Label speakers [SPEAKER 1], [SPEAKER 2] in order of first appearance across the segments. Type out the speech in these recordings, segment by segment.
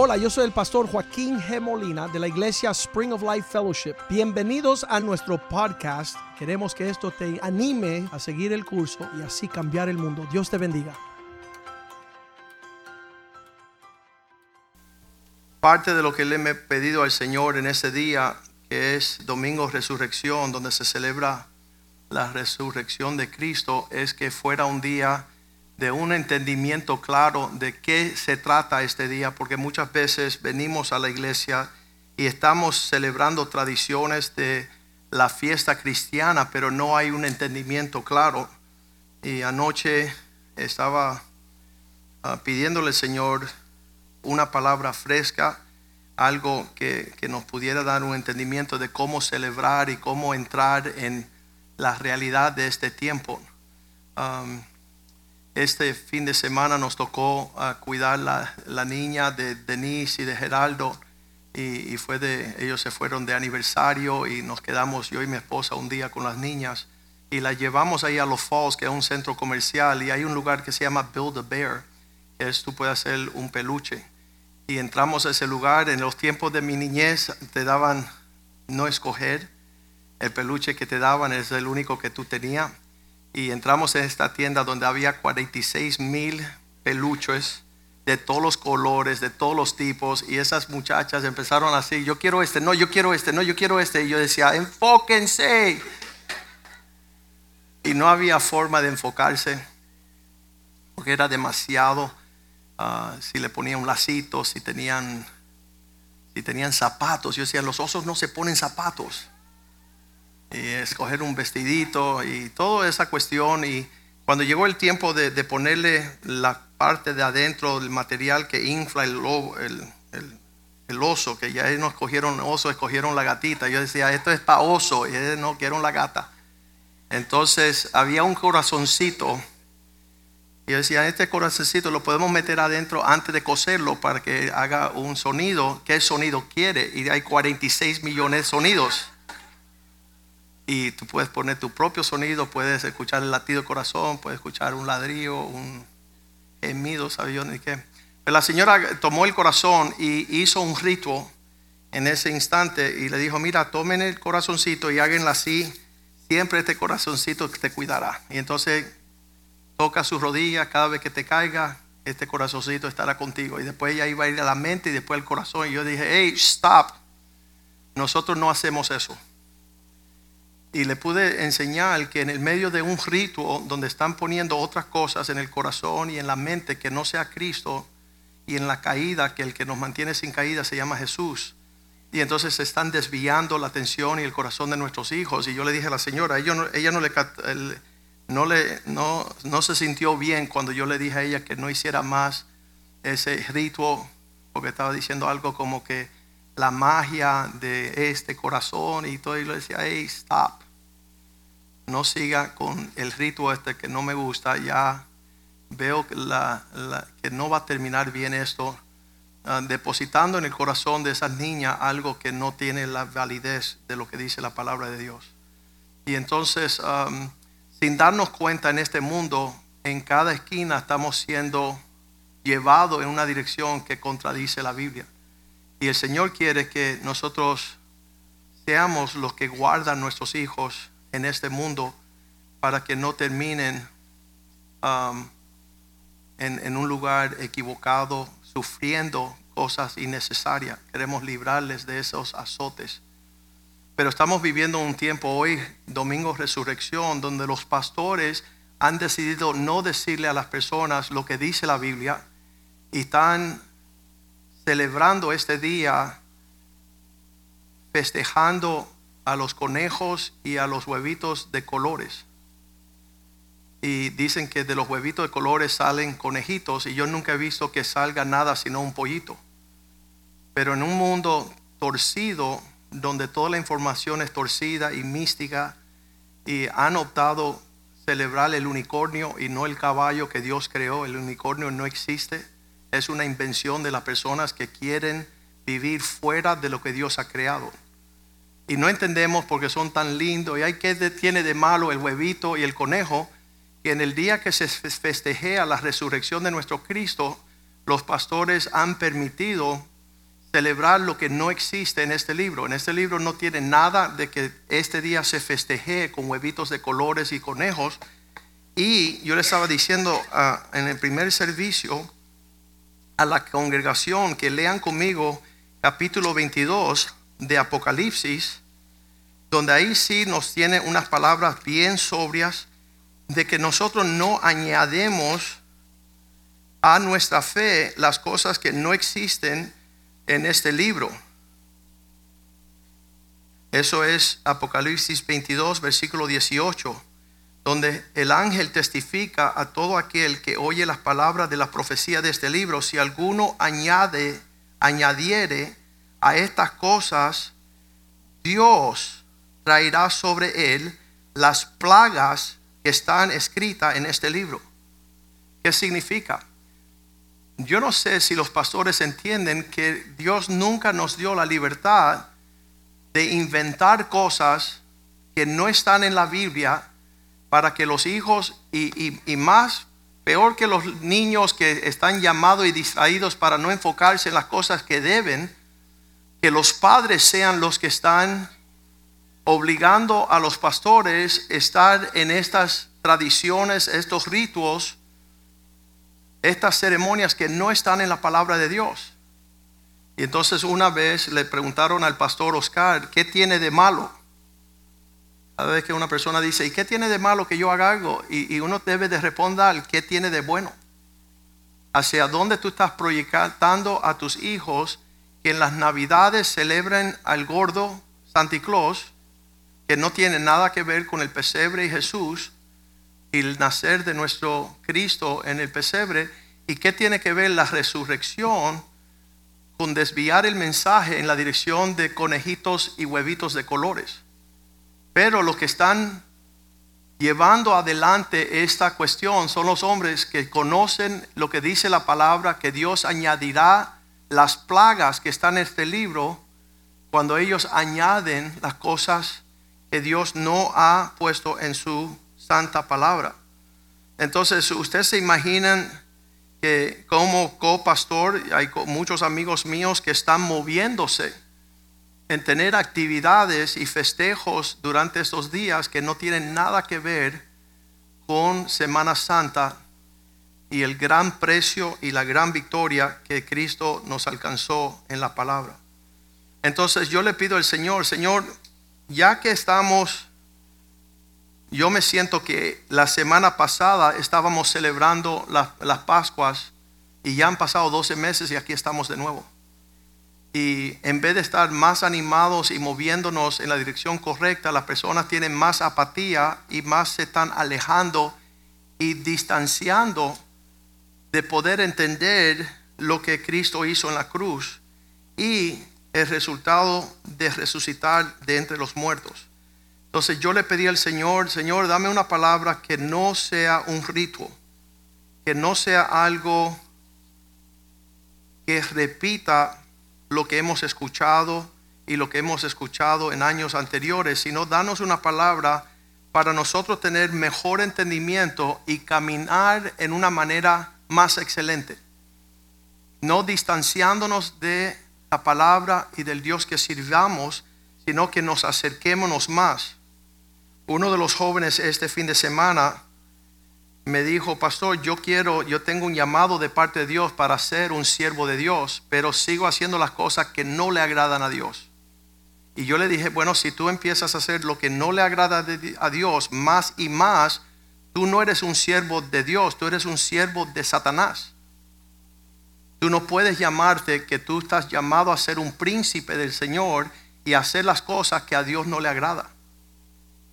[SPEAKER 1] Hola, yo soy el pastor Joaquín G. Molina de la iglesia Spring of Life Fellowship. Bienvenidos a nuestro podcast. Queremos que esto te anime a seguir el curso y así cambiar el mundo. Dios te bendiga.
[SPEAKER 2] Parte de lo que le he pedido al Señor en ese día, que es Domingo Resurrección, donde se celebra la resurrección de Cristo, es que fuera un día de un entendimiento claro de qué se trata este día, porque muchas veces venimos a la iglesia y estamos celebrando tradiciones de la fiesta cristiana, pero no hay un entendimiento claro. Y anoche estaba uh, pidiéndole Señor una palabra fresca, algo que, que, nos pudiera dar un entendimiento de cómo celebrar y cómo entrar en la realidad de este tiempo. Este fin de semana nos tocó uh, cuidar la, niña de Denise y de Geraldo y, y, fue de ellos se fueron de aniversario y nos quedamos yo y mi esposa un día con las niñas y las llevamos ahí a Los Falls que es un centro comercial y hay un lugar que se llama Build a Bear que es tú puedes hacer un peluche. Y entramos a ese lugar en los tiempos de mi niñez te daban no escoger el peluche que te daban es el único que tú tenías y entramos en esta tienda donde había 46 mil peluches de todos los colores, de todos los tipos, y esas muchachas empezaron así, yo quiero este, no, yo quiero este, no, yo quiero este, y yo decía, enfóquense. Y no había forma de enfocarse, porque era demasiado, uh, si le ponía un lacito, si tenían, si tenían zapatos, yo decía, los osos no se ponen zapatos y escoger un vestidito y toda esa cuestión. Y cuando llegó el tiempo de, de ponerle la parte de adentro del material que infla el, el, el, el, oso, que ya no escogieron oso, escogieron la gatita. Yo decía, esto es para oso, y ellos no quieren la gata. Entonces había un corazoncito. Y yo decía, este corazoncito lo podemos meter adentro antes de coserlo para que haga un sonido. ¿Qué sonido quiere? Y hay 46 millones de sonidos y tú puedes poner tu propio sonido, puedes escuchar el latido corazón, puedes escuchar un ladrillo, un gemido, ¿sabes yo ni qué? Pero la señora tomó el corazón y hizo un ritual en ese instante y le dijo, mira, tomen el corazoncito y háganlo así, siempre este corazoncito te cuidará. Y entonces toca sus rodillas cada vez que te caiga, este corazoncito estará contigo. Y después ella iba a ir a la mente y después al corazón. Y yo dije, hey, stop. Nosotros no hacemos eso y le pude enseñar que en el medio de un rito donde están poniendo otras cosas en el corazón y en la mente que no sea Cristo y en la caída, que el que nos mantiene sin caída se llama Jesús. Y entonces se están desviando la atención y el corazón de nuestros hijos. Y yo le dije a la señora, ella no, ella no le, no, le no, no se sintió bien cuando yo le dije a ella que no hiciera más ese rito, porque estaba diciendo algo como que la magia de este corazón y todo. Y le decía, hey, stop. No siga con el rito este que no me gusta. Ya veo que, la, que no va a terminar bien esto. Uh, depositando en el corazón de esas niñas algo que no tiene la validez de lo que dice la palabra de Dios. Y entonces, sin darnos cuenta en este mundo, en cada esquina estamos siendo llevados en una dirección que contradice la Biblia. Y el Señor quiere que nosotros seamos los que guardan nuestros hijos en este mundo para que no terminen um, en, en, un lugar equivocado, sufriendo cosas innecesarias. Queremos librarles de esos azotes. Pero estamos viviendo un tiempo hoy, Domingo Resurrección, donde los pastores han decidido no decirle a las personas lo que dice la Biblia y están celebrando este día, festejando a los conejos y a los huevitos de colores. Y dicen que de los huevitos de colores salen conejitos y yo nunca he visto que salga nada sino un pollito. Pero en un mundo torcido, donde toda la información es torcida y mística, y han optado celebrar el unicornio y no el caballo que Dios creó, el unicornio no existe es una invención de las personas que quieren vivir fuera de lo que Dios ha creado. Y no entendemos porque son tan lindos. ¿Y hay que tiene de malo el huevito y el conejo? Que en el día que se festejea la resurrección de nuestro Cristo, los pastores han permitido celebrar lo que no existe en este libro. En este libro no tiene nada de que este día se festeje con huevitos de colores y conejos. Y yo le estaba diciendo ah, en el primer servicio a la congregación que lean conmigo capítulo 22 de Apocalipsis, donde ahí sí nos tiene unas palabras bien sobrias de que nosotros no añademos a nuestra fe las cosas que no existen en este libro. Eso es Apocalipsis 22, versículo 18, donde el ángel testifica a todo aquel que oye las palabras de la profecía de este libro, si alguno añade, añadiere a estas cosas, Dios traerá sobre él las plagas que están escritas en este libro. ¿Qué significa? Yo no sé si los pastores entienden que Dios nunca nos dio la libertad de inventar cosas que no están en la Biblia para que los hijos y, más peor que los niños que están llamados y distraídos para no enfocarse en las cosas que deben, que los padres sean los que están obligando a los pastores a estar en estas tradiciones, estos ritos estas ceremonias que no están en la palabra de Dios. Y entonces una vez le preguntaron al pastor Oscar, ¿qué tiene de malo? Cada vez que una persona dice, ¿y qué tiene de malo que yo haga algo? Y, uno debe de responder, ¿qué tiene de bueno? ¿Hacia dónde tú estás proyectando a tus hijos que en las navidades celebren al gordo Santa Claus, que no tiene nada que ver con el pesebre y Jesús, el nacer de nuestro Cristo en el pesebre y qué tiene que ver la resurrección con desviar el mensaje en la dirección de conejitos y huevitos de colores. Pero los que están llevando adelante esta cuestión son los hombres que conocen lo que dice la palabra, que Dios añadirá las plagas que están en este libro cuando ellos añaden las cosas que Dios no ha puesto en su santa palabra. Entonces, ustedes se imaginan que como copastor hay muchos amigos míos que están moviéndose en tener actividades y festejos durante estos días que no tienen nada que ver con Semana Santa y el gran precio y la gran victoria que Cristo nos alcanzó en la palabra. Entonces yo le pido al Señor, Señor, ya que estamos yo me siento que la semana pasada estábamos celebrando las Pascuas y ya han pasado 12 meses y aquí estamos de nuevo. Y en vez de estar más animados y moviéndonos en la dirección correcta, las personas tienen más apatía y más se están alejando y distanciando de poder entender lo que Cristo hizo en la cruz y el resultado de resucitar de entre los muertos. Entonces yo le pedí al Señor, Señor, dame una palabra que no sea un rito, que no sea algo que repita lo que hemos escuchado y lo que hemos escuchado en años anteriores, sino danos una palabra para nosotros tener mejor entendimiento y caminar en una manera más excelente. No distanciándonos de la palabra y del Dios que sirvamos, sino que nos acerquémonos más uno de los jóvenes este fin de semana me dijo, pastor, yo quiero, yo tengo un llamado de parte de Dios para ser un siervo de Dios, pero sigo haciendo las cosas que no le agradan a Dios. Y yo le dije, bueno, si tú empiezas a hacer lo que no le agrada a Dios más y más, tú no eres un siervo de Dios, tú eres un siervo de Satanás. Tú no puedes llamarte que tú estás llamado a ser un príncipe del Señor y hacer las cosas que a Dios no le agrada.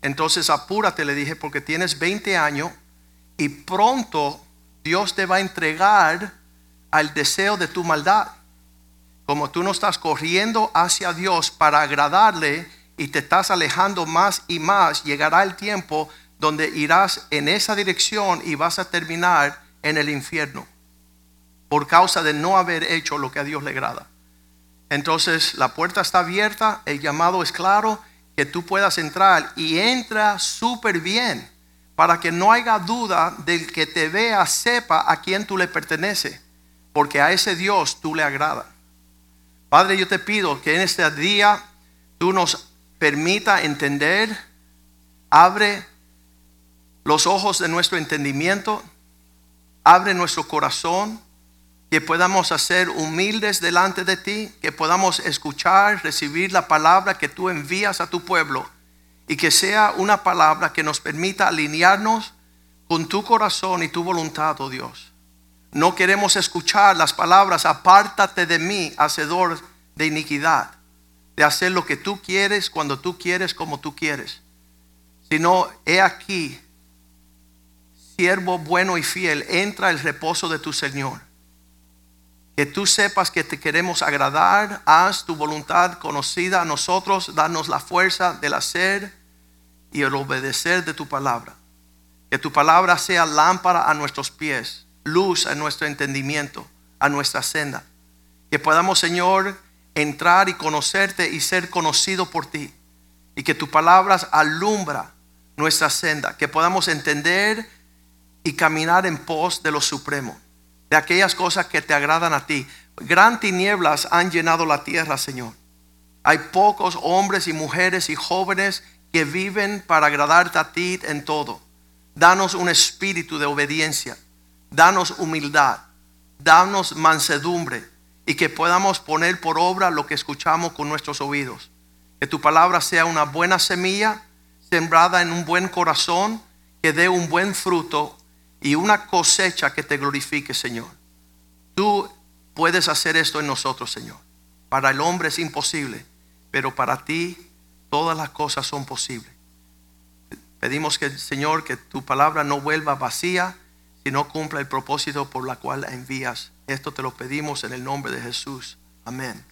[SPEAKER 2] Entonces apúrate, le dije, porque tienes 20 años y pronto Dios te va a entregar al deseo de tu maldad. Como tú no estás corriendo hacia Dios para agradarle y te estás alejando más y más, llegará el tiempo donde irás en esa dirección y vas a terminar en el infierno por causa de no haber hecho lo que a Dios le agrada. Entonces la puerta está abierta, el llamado es claro que tú puedas entrar y entra súper bien para que no haya duda del que te vea sepa a quién tú le pertenece. porque a ese Dios tú le agrada. Padre, yo te pido que en este día tú nos permita entender, abre los ojos de nuestro entendimiento, abre nuestro corazón, que podamos ser humildes delante de ti, que podamos escuchar, recibir la palabra que tú envías a tu pueblo y que sea una palabra que nos permita alinearnos con tu corazón y tu voluntad, oh Dios. No queremos escuchar las palabras, apártate de mí, hacedor de iniquidad, de hacer lo que tú quieres, cuando tú quieres, como tú quieres. Sino, he aquí, siervo bueno y fiel, entra el reposo de tu Señor. Que tú sepas que te queremos agradar, haz tu voluntad conocida a nosotros, danos la fuerza del hacer y el obedecer de tu palabra. Que tu palabra sea lámpara a nuestros pies, luz a nuestro entendimiento, a nuestra senda. Que podamos, Señor, entrar y conocerte y ser conocido por ti. Y que tu palabra alumbra nuestra senda. Que podamos entender y caminar en pos de lo supremo, de aquellas cosas que te agradan a ti. Gran tinieblas han llenado la tierra, Señor. Hay pocos hombres y mujeres y jóvenes que viven para agradarte a ti en todo. Danos un espíritu de obediencia. Danos humildad. Danos mansedumbre. Y que podamos poner por obra lo que escuchamos con nuestros oídos. Que tu palabra sea una buena semilla sembrada en un buen corazón que dé un buen fruto y una cosecha que te glorifique, Señor. Tú puedes hacer esto en nosotros, Señor. Para el hombre es imposible, pero para ti todas las cosas son posibles. Pedimos que, Señor, que tu palabra no vuelva vacía, sino cumpla el propósito por la cual la envías. Esto te lo pedimos en el nombre de Jesús. Amén.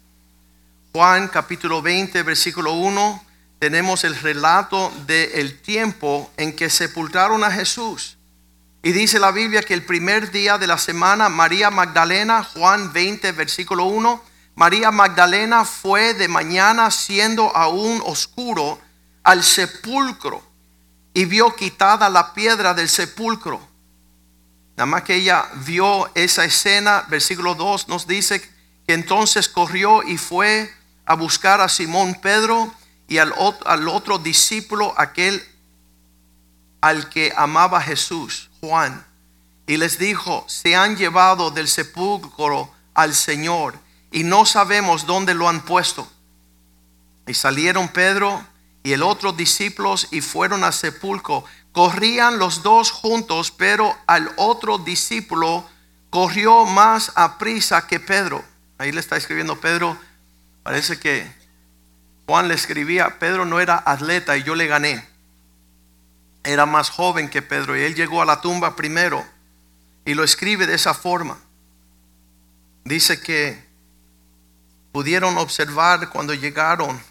[SPEAKER 2] Juan capítulo 20, versículo 1, tenemos el relato del tiempo en que sepultaron a Jesús. Y dice la Biblia que el primer día de la semana, María Magdalena, Juan 20, versículo 1, María Magdalena fue de mañana siendo aún oscuro al sepulcro y vio quitada la piedra del sepulcro. Nada más que ella vio esa escena, versículo 2 nos dice que entonces corrió y fue a buscar a Simón Pedro y al, al otro discípulo, aquel al que amaba Jesús. Juan y les dijo, se han llevado del sepulcro al Señor y no sabemos dónde lo han puesto. Y salieron Pedro y el otro discípulos y fueron al sepulcro. Corrían los dos juntos, pero al otro discípulo corrió más a prisa que Pedro. Ahí le está escribiendo Pedro. Parece que Juan le escribía, Pedro no era atleta y yo le gané era más joven que Pedro y él llegó a la tumba primero y lo escribe de esa forma. Dice que pudieron observar cuando llegaron,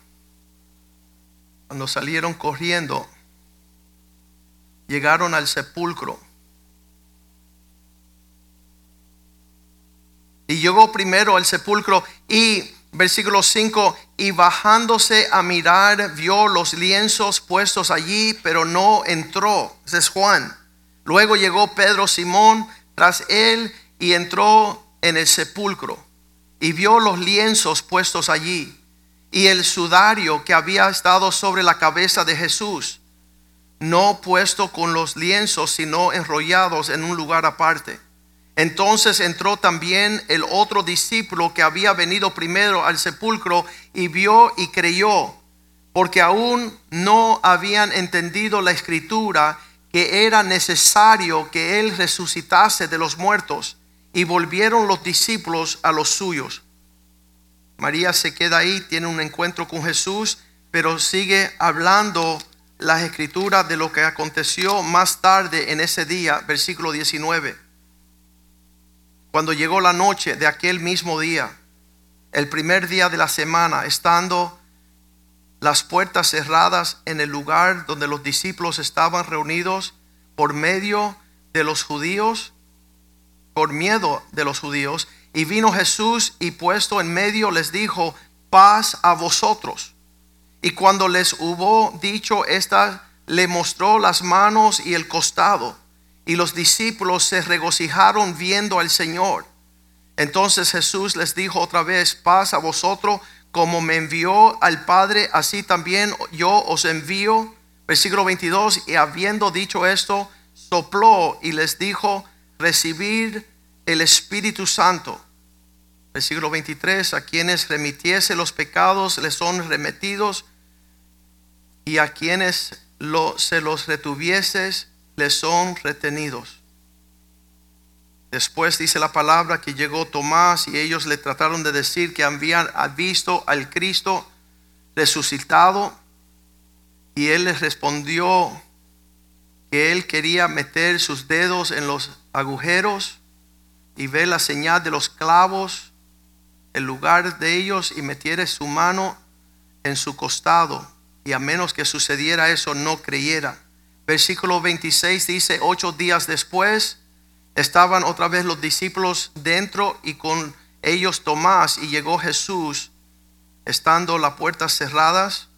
[SPEAKER 2] cuando salieron corriendo, llegaron al sepulcro. Y llegó primero al sepulcro y Versículo 5, y bajándose a mirar, vio los lienzos puestos allí, pero no entró. Ese es Juan. Luego llegó Pedro Simón tras él y entró en el sepulcro y vio los lienzos puestos allí y el sudario que había estado sobre la cabeza de Jesús, no puesto con los lienzos, sino enrollados en un lugar aparte. Entonces entró también el otro discípulo que había venido primero al sepulcro y vio y creyó, porque aún no habían entendido la escritura que era necesario que él resucitase de los muertos, y volvieron los discípulos a los suyos. María se queda ahí, tiene un encuentro con Jesús, pero sigue hablando las escrituras de lo que aconteció más tarde en ese día, versículo 19. Cuando llegó la noche de aquel mismo día, el primer día de la semana, estando las puertas cerradas en el lugar donde los discípulos estaban reunidos por medio de los judíos, por miedo de los judíos, y vino Jesús y puesto en medio les dijo, paz a vosotros. Y cuando les hubo dicho esta, le mostró las manos y el costado. Y los discípulos se regocijaron viendo al Señor. Entonces Jesús les dijo otra vez, paz a vosotros, como me envió al Padre, así también yo os envío. Versículo 22, y habiendo dicho esto, sopló y les dijo, recibir el Espíritu Santo. Versículo 23, a quienes remitiese los pecados les son remetidos, y a quienes lo, se los retuvieses son retenidos. Después dice la palabra que llegó Tomás y ellos le trataron de decir que habían visto al Cristo resucitado y él les respondió que él quería meter sus dedos en los agujeros y ver la señal de los clavos en lugar de ellos y metiera su mano en su costado y a menos que sucediera eso no creyera. Versículo 26 dice, ocho días después, estaban otra vez los discípulos dentro y con ellos Tomás y llegó Jesús estando las puertas cerradas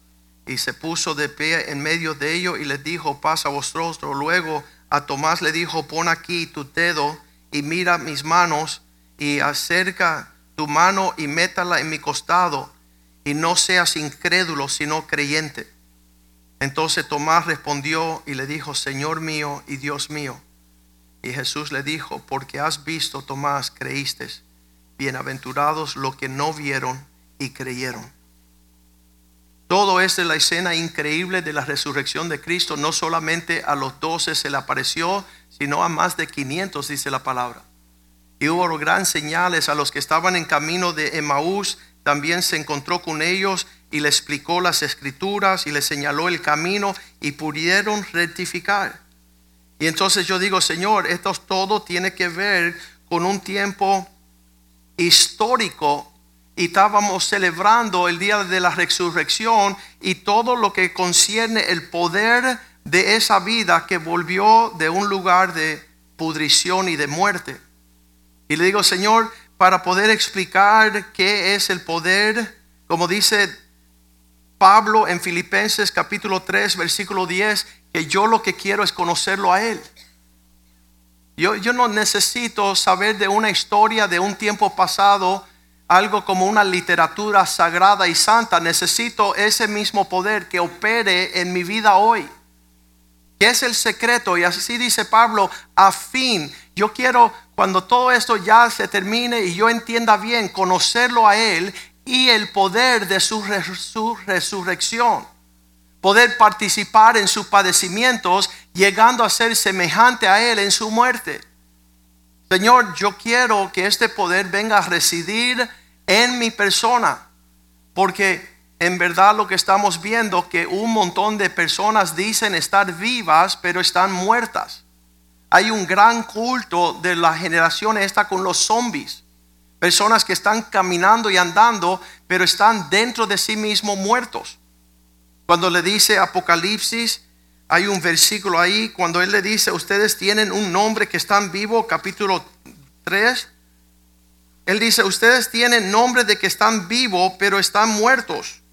[SPEAKER 2] y se puso de pie en medio de ellos y les dijo pasa vosotros luego a Tomás le dijo pon aquí tu dedo y mira mis manos y acerca tu mano y métala en mi costado y no seas incrédulo sino creyente entonces Tomás respondió y le dijo Señor mío y Dios mío y Jesús le dijo, porque has visto, Tomás, creíste. Bienaventurados los que no vieron y creyeron. Todo esto es la escena increíble de la resurrección de Cristo. No solamente a los doce se le apareció, sino a más de 500, dice la palabra. Y hubo gran señales a los que estaban en camino de Emaús. También se encontró con ellos y le explicó las escrituras y le señaló el camino y pudieron rectificar. Y entonces yo digo, Señor, esto todo tiene que ver con un tiempo histórico y estábamos celebrando el día de la resurrección y todo lo que concierne el poder de esa vida que volvió de un lugar de pudrición y de muerte. Y le digo, Señor, para poder explicar qué es el poder, como dice Pablo en Filipenses capítulo 3, versículo 10, que yo lo que quiero es conocerlo a Él. Yo, yo no necesito saber de una historia de un tiempo pasado, algo como una literatura sagrada y santa. Necesito ese mismo poder que opere en mi vida hoy. ¿Qué es el secreto? Y así dice Pablo, a fin, yo quiero cuando todo esto ya se termine y yo entienda bien, conocerlo a Él y el poder de su, su resurrección poder participar en sus padecimientos, llegando a ser semejante a Él en su muerte. Señor, yo quiero que este poder venga a residir en mi persona, porque en verdad lo que estamos viendo que un montón de personas dicen estar vivas, pero están muertas. Hay un gran culto de la generación esta con los zombies. Personas que están caminando y andando, pero están dentro de sí mismos muertos. Cuando le dice Apocalipsis, hay un versículo ahí, cuando él le dice, ustedes tienen un nombre que están vivo, capítulo 3, él dice, ustedes tienen nombre de que están vivos, pero están muertos.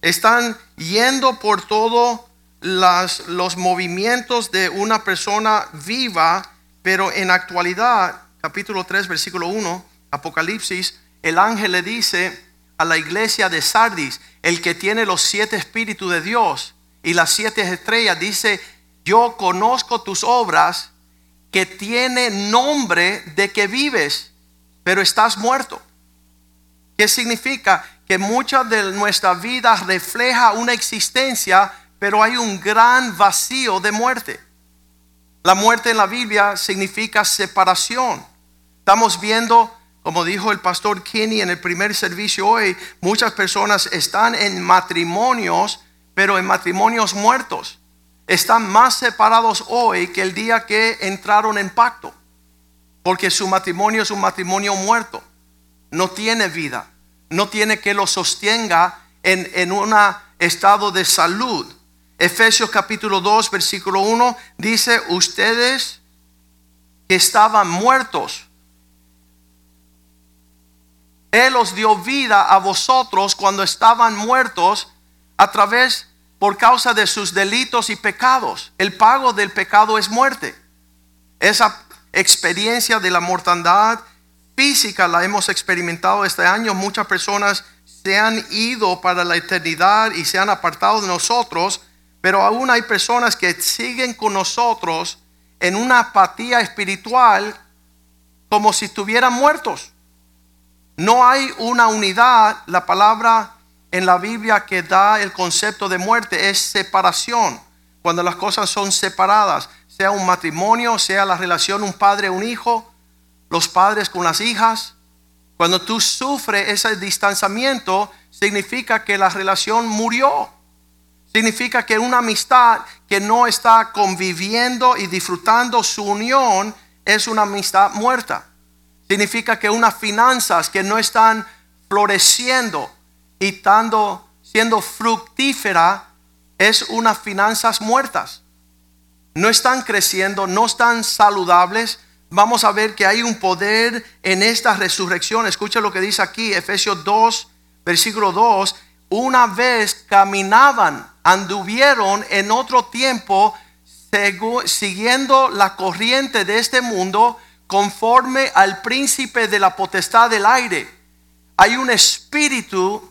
[SPEAKER 2] Están yendo por todos los movimientos de una persona viva, pero en actualidad, capítulo 3, versículo 1, Apocalipsis, el ángel le dice a la iglesia de Sardis, el que tiene los siete espíritus de Dios y las siete estrellas, dice, yo conozco tus obras que tiene nombre de que vives, pero estás muerto. ¿Qué significa? Que mucha de nuestra vida refleja una existencia, pero hay un gran vacío de muerte. La muerte en la Biblia significa separación. Estamos viendo como dijo el pastor Kenny en el primer servicio hoy, muchas personas están en matrimonios, pero en matrimonios muertos. Están más separados hoy que el día que entraron en pacto. Porque su matrimonio es un matrimonio muerto. No tiene vida. No tiene que lo sostenga en, en un estado de salud. Efesios capítulo 2, versículo 1 dice, ustedes que estaban muertos él os dio vida a vosotros cuando estaban muertos a través, por causa de sus delitos y pecados. El pago del pecado es muerte. Esa experiencia de la mortandad física la hemos experimentado este año. Muchas personas se han ido para la eternidad y se han apartado de nosotros, pero aún hay personas que siguen con nosotros en una apatía espiritual como si estuvieran muertos. No hay una unidad. La palabra en la Biblia que da el concepto de muerte es separación. Cuando las cosas son separadas, sea un matrimonio, sea la relación un padre, un hijo, los padres con las hijas. Cuando tú sufres ese distanciamiento, significa que la relación murió. Significa que una amistad que no está conviviendo y disfrutando su unión es una amistad muerta. Significa que unas finanzas que no están floreciendo y estando, siendo fructífera es unas finanzas muertas. No están creciendo, no están saludables. Vamos a ver que hay un poder en esta resurrección. Escucha lo que dice aquí, Efesios 2, versículo 2. Una vez caminaban anduvieron en otro tiempo siguiendo la corriente de este mundo conforme al príncipe de la potestad del aire. Hay un espíritu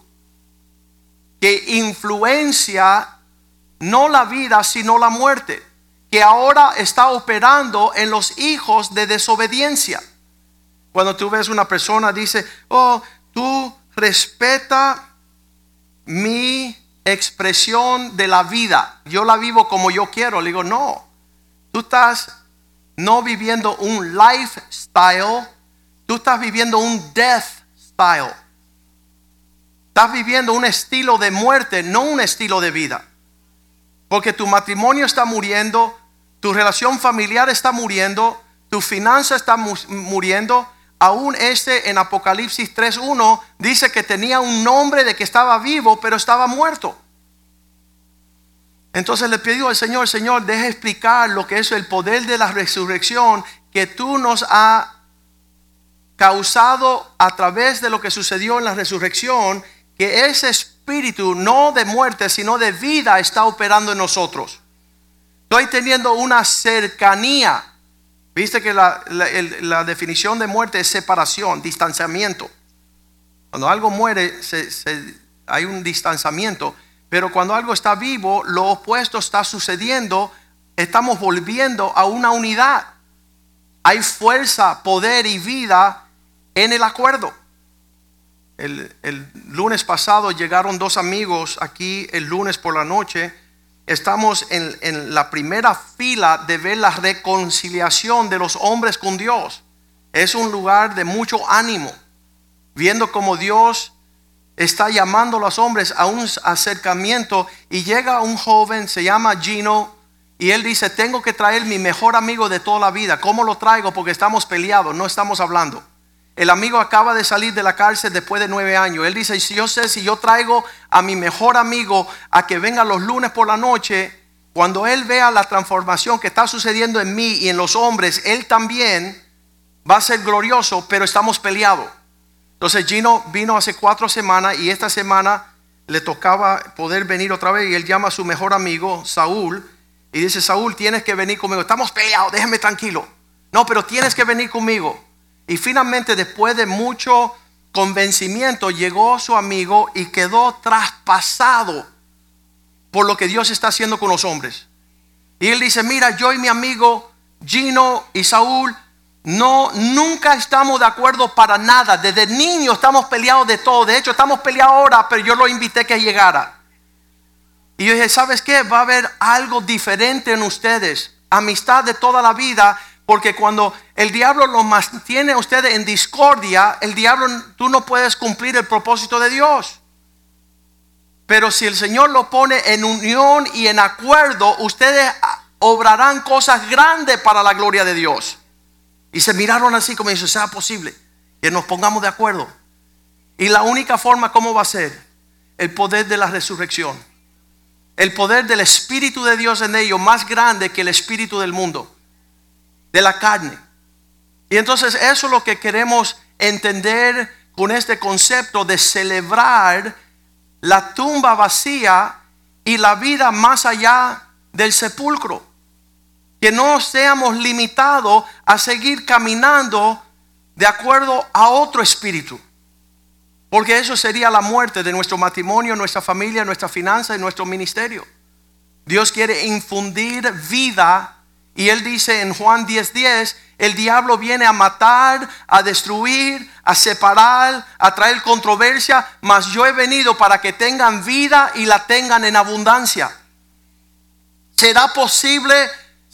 [SPEAKER 2] que influencia no la vida, sino la muerte, que ahora está operando en los hijos de desobediencia. Cuando tú ves una persona, dice, oh, tú respeta mi expresión de la vida. Yo la vivo como yo quiero. Le digo, no. Tú estás no viviendo un lifestyle, tú estás viviendo un death style. Estás viviendo un estilo de muerte, no un estilo de vida. Porque tu matrimonio está muriendo, tu relación familiar está muriendo, tu finanza está muriendo, aún este en Apocalipsis 3.1 dice que tenía un nombre de que estaba vivo, pero estaba muerto. Entonces le pido al Señor, Señor, deje explicar lo que es el poder de la resurrección que tú nos ha causado a través de lo que sucedió en la resurrección, que ese espíritu no de muerte, sino de vida está operando en nosotros. Estoy teniendo una cercanía Viste que la, definición de muerte es separación, distanciamiento. Cuando algo muere, hay un distanciamiento. Pero cuando algo está vivo, lo opuesto está sucediendo. Estamos volviendo a una unidad. Hay fuerza, poder y vida en el acuerdo. El, lunes pasado llegaron dos amigos aquí el lunes por la noche estamos en, la primera fila de ver la reconciliación de los hombres con Dios. Es un lugar de mucho ánimo, viendo como Dios está llamando a los hombres a un acercamiento y llega un joven, se llama Gino, y él dice, tengo que traer mi mejor amigo de toda la vida. ¿Cómo lo traigo? Porque estamos peleados, no estamos hablando. El amigo acaba de salir de la cárcel después de nueve años. Él dice, si yo sé, si yo traigo a mi mejor amigo a que venga los lunes por la noche, cuando él vea la transformación que está sucediendo en mí y en los hombres, él también va a ser glorioso, pero estamos peleados. Entonces Gino vino hace cuatro semanas y esta semana le tocaba poder venir otra vez y él llama a su mejor amigo, Saúl, y dice, Saúl, tienes que venir conmigo. Estamos peleados, déjame tranquilo. No, pero tienes que venir conmigo. Y finalmente, después de mucho convencimiento, llegó su amigo y quedó traspasado por lo que Dios está haciendo con los hombres. Y él dice, mira, yo y mi amigo Gino y Saúl no, nunca estamos de acuerdo para nada. Desde niño estamos peleados de todo. De hecho, estamos peleados ahora, pero yo lo invité que llegara. Y yo dije, ¿sabes qué? Va a haber algo diferente en ustedes. Amistad de toda la vida porque cuando el diablo lo mantiene a ustedes en discordia, el diablo, tú no puedes cumplir el propósito de Dios. Pero si el Señor lo pone en unión y en acuerdo, ustedes obrarán cosas grandes para la gloria de Dios. Y se miraron así como dice, sea posible que nos pongamos de acuerdo. Y la única forma, ¿cómo va a ser? El poder de la resurrección. El poder del Espíritu de Dios en ellos, más grande que el Espíritu del mundo de la carne. Y entonces eso es lo que queremos entender con este concepto de celebrar la tumba vacía y la vida más allá del sepulcro. Que no seamos limitados a seguir caminando de acuerdo a otro espíritu. Porque eso sería la muerte de nuestro matrimonio, nuestra familia, nuestra finanza y nuestro ministerio. Dios quiere infundir vida y él dice en Juan 10:10, el diablo viene a matar, a destruir, a separar, a traer controversia, mas yo he venido para que tengan vida y la tengan en abundancia. ¿Será posible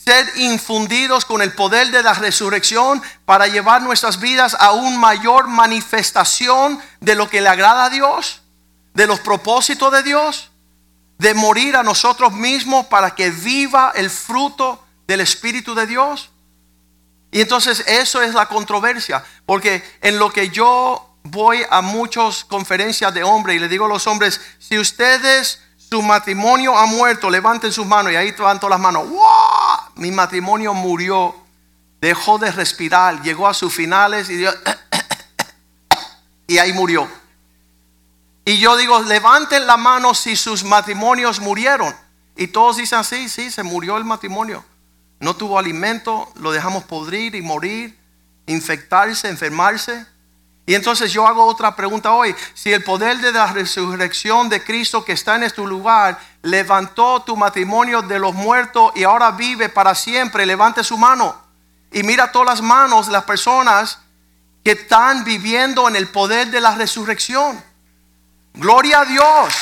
[SPEAKER 2] ser infundidos con el poder de la resurrección para llevar nuestras vidas a una mayor manifestación de lo que le agrada a Dios, de los propósitos de Dios, de morir a nosotros mismos para que viva el fruto del Espíritu de Dios. Y entonces eso es la controversia, porque en lo que yo voy a muchas conferencias de hombres y le digo a los hombres, si ustedes su matrimonio ha muerto, levanten sus manos y ahí levanto las manos. ¡Wow! Mi matrimonio murió, dejó de respirar, llegó a sus finales y, y ahí murió. Y yo digo, levanten la mano si sus matrimonios murieron. Y todos dicen así, sí, se murió el matrimonio. No tuvo alimento, lo dejamos podrir y morir, infectarse, enfermarse. Y entonces yo hago otra pregunta hoy. Si el poder de la resurrección de Cristo que está en este lugar levantó tu matrimonio de los muertos y ahora vive para siempre, levante su mano. Y mira todas las manos de las personas que están viviendo en el poder de la resurrección. Gloria a Dios.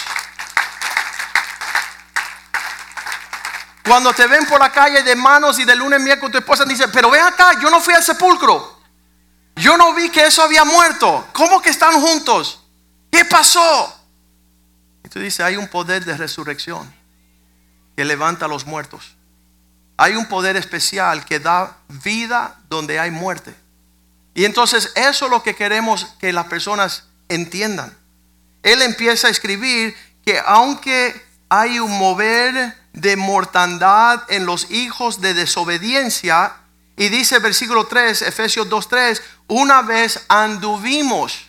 [SPEAKER 2] Cuando te ven por la calle de manos y de lunes miércoles, tu esposa dice, pero ven acá, yo no fui al sepulcro. Yo no vi que eso había muerto. ¿Cómo que están juntos? ¿Qué pasó? Y tú dices, hay un poder de resurrección que levanta a los muertos. Hay un poder especial que da vida donde hay muerte. Y entonces eso es lo que queremos que las personas entiendan. Él empieza a escribir que aunque hay un mover de mortandad en los hijos de desobediencia, y dice versículo 3, Efesios 2.3, una vez anduvimos.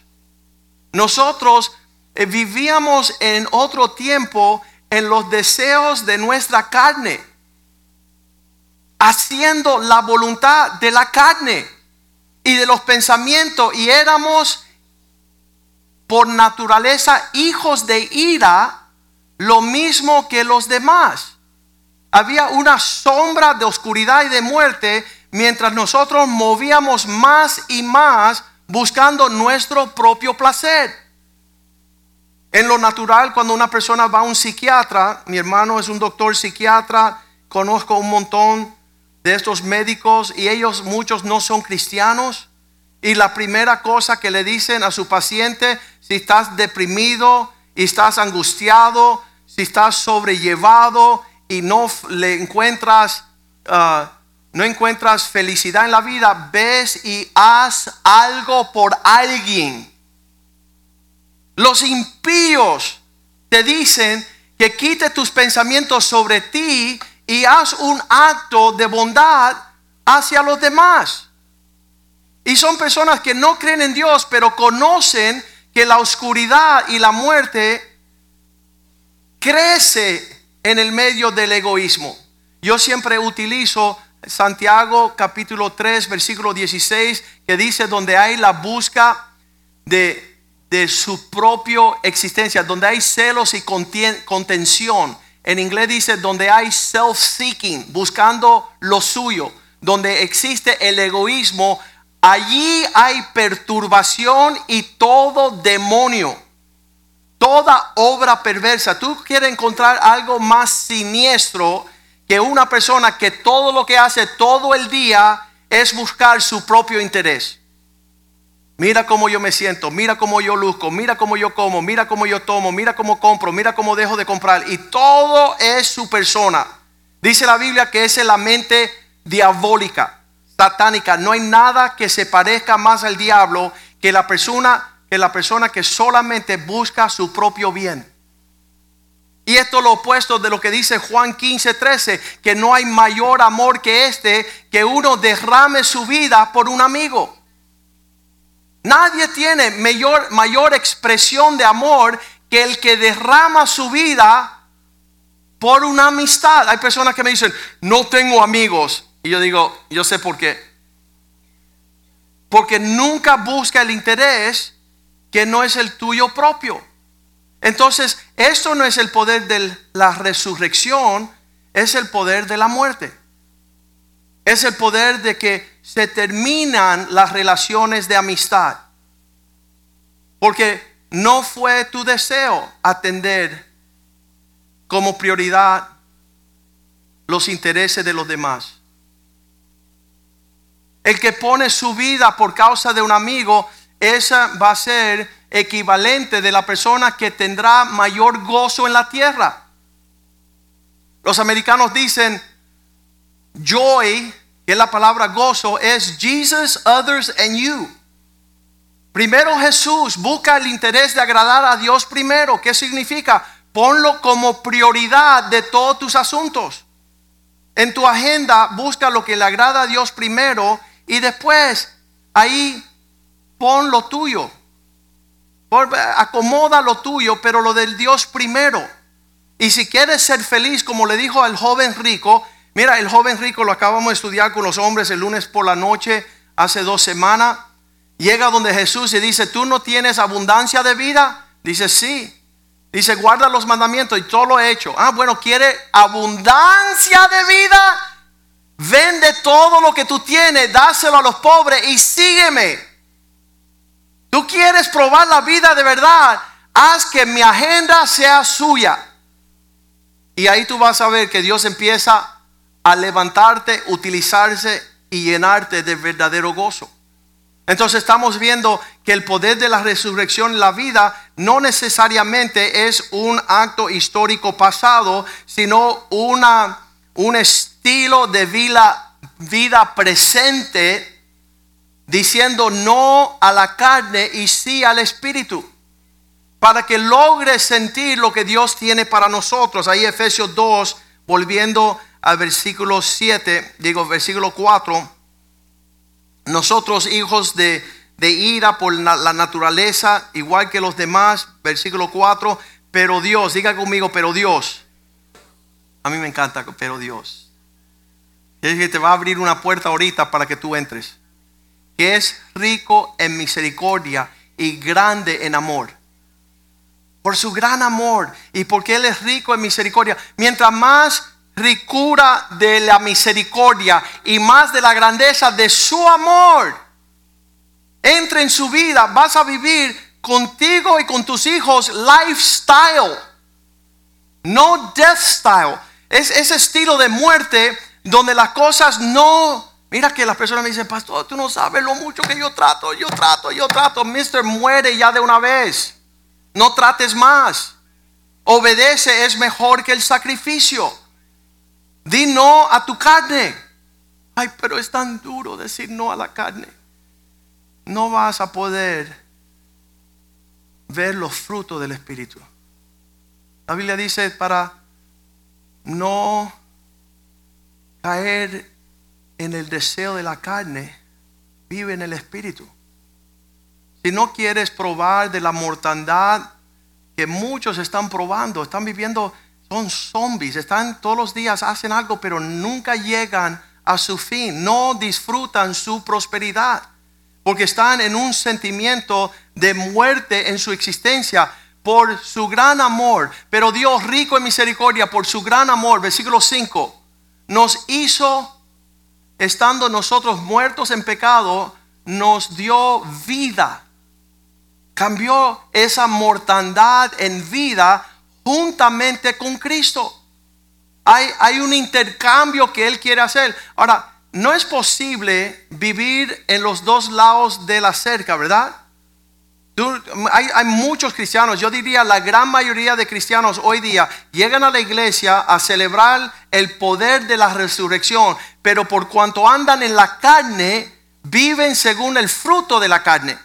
[SPEAKER 2] Nosotros eh, vivíamos en otro tiempo en los deseos de nuestra carne, haciendo la voluntad de la carne y de los pensamientos, y éramos por naturaleza hijos de ira, lo mismo que los demás. Había una sombra de oscuridad y de muerte mientras nosotros movíamos más y más buscando nuestro propio placer. En lo natural, cuando una persona va a un psiquiatra, mi hermano es un doctor psiquiatra, conozco un montón de estos médicos y ellos muchos no son cristianos. Y la primera cosa que le dicen a su paciente, si estás deprimido y estás angustiado, si estás sobrellevado y no le encuentras uh, no encuentras felicidad en la vida, ves y haz algo por alguien. Los impíos te dicen que quite tus pensamientos sobre ti y haz un acto de bondad hacia los demás. Y son personas que no creen en Dios, pero conocen que la oscuridad y la muerte crece en el medio del egoísmo. Yo siempre utilizo Santiago capítulo 3, versículo 16, que dice donde hay la busca de, de su propia existencia, donde hay celos y contención. En inglés dice donde hay self-seeking, buscando lo suyo, donde existe el egoísmo, allí hay perturbación y todo demonio, toda obra perversa. Tú quieres encontrar algo más siniestro que una persona que todo lo que hace todo el día es buscar su propio interés. Mira cómo yo me siento, mira cómo yo luzco, mira cómo yo como, mira cómo yo tomo, mira cómo compro, mira cómo dejo de comprar. Y todo es su persona. Dice la Biblia que esa es la mente diabólica, satánica. No hay nada que se parezca más al diablo que la persona que la persona que solamente busca su propio bien. Y esto es lo opuesto de lo que dice Juan 15, 13, que no hay mayor amor que este, que uno derrame su vida por un amigo. Nadie tiene mayor, mayor expresión de amor que el que derrama su vida por una amistad. Hay personas que me dicen, no tengo amigos. Y yo digo, yo sé por qué. porque nunca busca el interés que no es el tuyo propio. Entonces, esto no es el poder de la resurrección, es el poder de la muerte. Es el poder de que se terminan las relaciones de amistad. Porque no fue tu deseo atender como prioridad los intereses de los demás. El que pone su vida por causa de un amigo, esa va a ser equivalente de la persona que tendrá mayor gozo en la tierra. Los americanos dicen joy, que es la palabra gozo, es Jesus, others and you. Primero Jesús busca el interés de agradar a Dios primero. ¿Qué significa? Ponlo como prioridad de todos tus asuntos. En tu agenda busca lo que le agrada a Dios primero y después ahí pon lo tuyo. Acomoda lo tuyo, pero lo del Dios primero. Y si quieres ser feliz, como le dijo al joven rico, mira, el joven rico lo acabamos de estudiar con los hombres el lunes por la noche, hace dos semanas. Llega donde Jesús y dice, ¿tú no tienes abundancia de vida? Dice, sí. Dice, guarda los mandamientos y todo lo he hecho. Ah, bueno, quiere abundancia de vida. Vende todo lo que tú tienes, dáselo a los pobres y sígueme. Tú quieres probar la vida de verdad, haz que mi agenda sea suya. Y ahí tú vas a ver que Dios empieza a levantarte, utilizarse y llenarte de verdadero gozo. Entonces estamos viendo que el poder de la resurrección en la vida no necesariamente es un acto histórico pasado, sino una, un estilo de vida, vida presente, diciendo no a la carne y sí al espíritu, para que logres sentir lo que Dios tiene para nosotros. Ahí Efesios 2, volviendo al versículo 7, digo versículo 4 nosotros hijos de, ira por la naturaleza, igual que los demás, versículo 4, pero Dios, diga conmigo, pero Dios. A mí me encanta, pero Dios. Es que te va a abrir una puerta ahorita para que tú entres. Que es rico en misericordia y grande en amor. Por su gran amor y porque Él es rico en misericordia. Mientras más ricura de la misericordia y más de la grandeza de su amor entre en su vida, vas a vivir contigo y con tus hijos lifestyle, no death style. Es ese estilo de muerte donde las cosas no... Mira que las personas me dicen, pastor, tú no sabes lo mucho que yo trato, yo trato, yo trato. Mister, muere ya de una vez. No trates más. Obedece es mejor que el sacrificio. Di no a tu carne. Ay, pero es tan duro decir no a la carne. No vas a poder ver los frutos del Espíritu. La Biblia dice para no caer en el deseo de la carne, vive en el Espíritu. Si no quieres probar de la mortandad que muchos están probando, están viviendo son zombies, están todos los días, hacen algo, pero nunca llegan a su fin, no disfrutan su prosperidad, porque están en un sentimiento de muerte en su existencia por su gran amor. Pero Dios, rico en misericordia, por su gran amor, versículo 5, nos hizo, estando nosotros muertos en pecado, nos dio vida. Cambió esa mortandad en vida juntamente con Cristo. Hay, hay un intercambio que Él quiere hacer. Ahora, no es posible vivir en los dos lados de la cerca, ¿verdad? Hay, hay, muchos cristianos, yo diría la gran mayoría de cristianos hoy día llegan a la iglesia a celebrar el poder de la resurrección, pero por cuanto andan en la carne, viven según el fruto de la carne.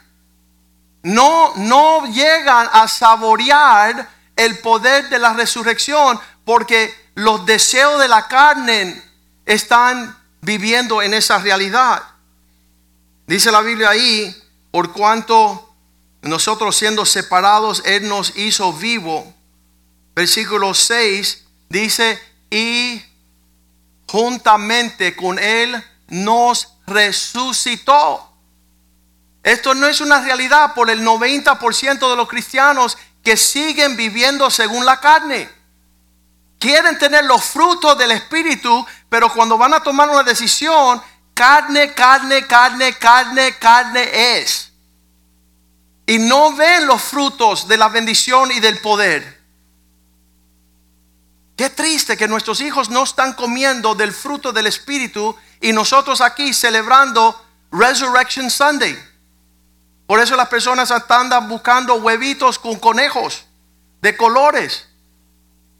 [SPEAKER 2] No, no llegan a saborear el poder de la resurrección porque los deseos de la carne están viviendo en esa realidad. Dice la Biblia ahí, por cuanto nosotros siendo separados, Él nos hizo vivo. Versículo 6 dice, y juntamente con Él nos resucitó. Esto no es una realidad por el 90% de los cristianos que siguen viviendo según la carne. Quieren tener los frutos del Espíritu, pero cuando van a tomar una decisión, carne, carne, carne, carne, carne es. Y no ven los frutos de la bendición y del poder. Qué triste que nuestros hijos no están comiendo del fruto del Espíritu y nosotros aquí celebrando Resurrection Sunday. Por eso las personas andan buscando huevitos con conejos de colores.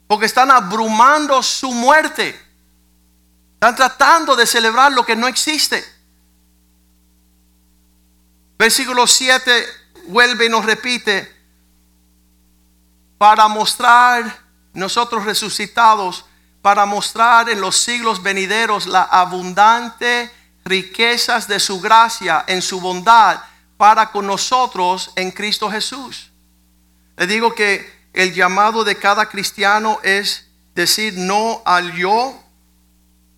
[SPEAKER 2] Porque están abrumando su muerte. Están tratando de celebrar lo que no existe. Versículo 7 vuelve y nos repite. Para mostrar nosotros resucitados, para mostrar en los siglos venideros la abundante riquezas de su gracia en su bondad para con nosotros en Cristo Jesús. Le digo que el llamado de cada cristiano es decir no al yo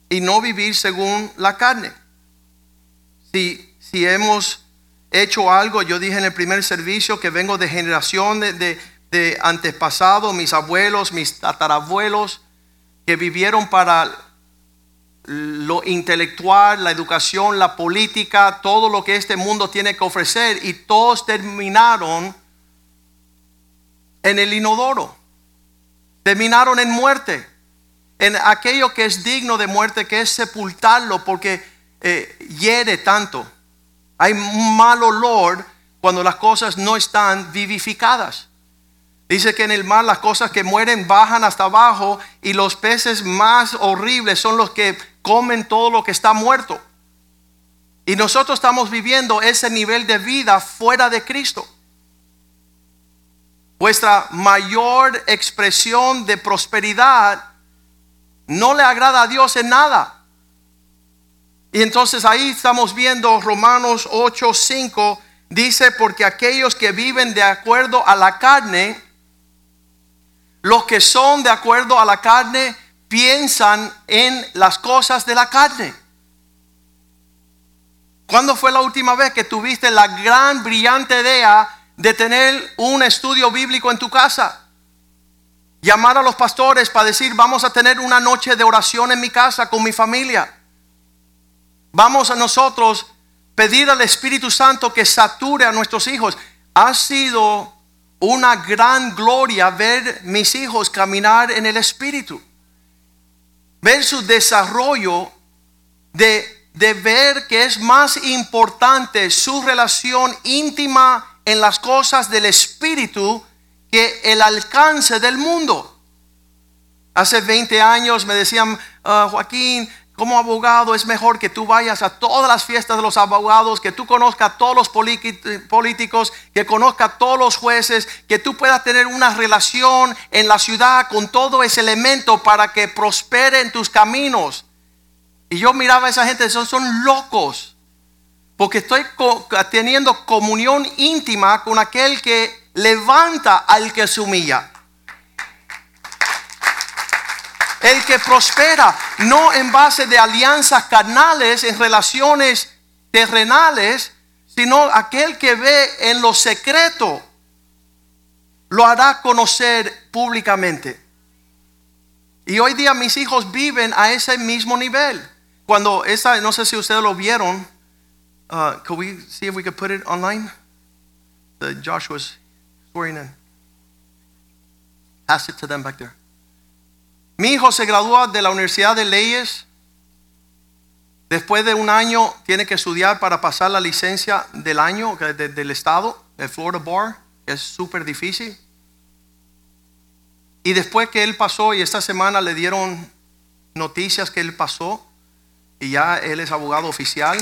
[SPEAKER 2] y no vivir según la carne. Si, si hemos hecho algo, yo dije en el primer servicio que vengo de generación de, de, de antepasados, mis abuelos, mis tatarabuelos, que vivieron para lo intelectual, la educación, la política, todo lo que este mundo tiene que ofrecer y todos terminaron en el inodoro. Terminaron en muerte, en aquello que es digno de muerte, que es sepultarlo porque eh, hiere tanto. Hay un mal olor cuando las cosas no están vivificadas. Dice que en el mar las cosas que mueren bajan hasta abajo y los peces más horribles son los que comen todo lo que está muerto. Y nosotros estamos viviendo ese nivel de vida fuera de Cristo. Vuestra mayor expresión de prosperidad no le agrada a Dios en nada. Y entonces ahí estamos viendo Romanos 8, 5, dice, porque aquellos que viven de acuerdo a la carne, los que son de acuerdo a la carne, piensan en las cosas de la carne. ¿Cuándo fue la última vez que tuviste la gran, brillante idea de tener un estudio bíblico en tu casa. Llamar a los pastores para decir, vamos a tener una noche de oración en mi casa con mi familia. Vamos a nosotros pedir al Espíritu Santo que sature a nuestros hijos. Ha sido una gran gloria ver mis hijos caminar en el Espíritu. Ver su desarrollo de, de ver que es más importante su relación íntima en las cosas del Espíritu que el alcance del mundo. Hace 20 años me decían, ah, Joaquín, como abogado es mejor que tú vayas a todas las fiestas de los abogados, que tú conozcas a todos los políticos, que conozcas a todos los jueces, que tú puedas tener una relación en la ciudad con todo ese elemento para que prospere en tus caminos. Y yo miraba a esa gente, son, son locos. Porque estoy teniendo comunión íntima con aquel que levanta al que se humilla. El que prospera, no en base de alianzas carnales, en relaciones terrenales, sino aquel que ve en lo secreto, lo hará conocer públicamente. Y hoy día mis hijos viven a ese mismo nivel. Cuando esa, no sé si ustedes lo vieron, Uh, could we see if we could put it online? The Joshua's swearing in. Pass it to them back there. Mi hijo se gradúa de la Universidad de Leyes. Después de un año tiene que estudiar para pasar la licencia del año de, del estado, el Florida Bar. Es súper difícil. Y después que él pasó y esta semana le dieron noticias que él pasó y ya él es abogado oficial.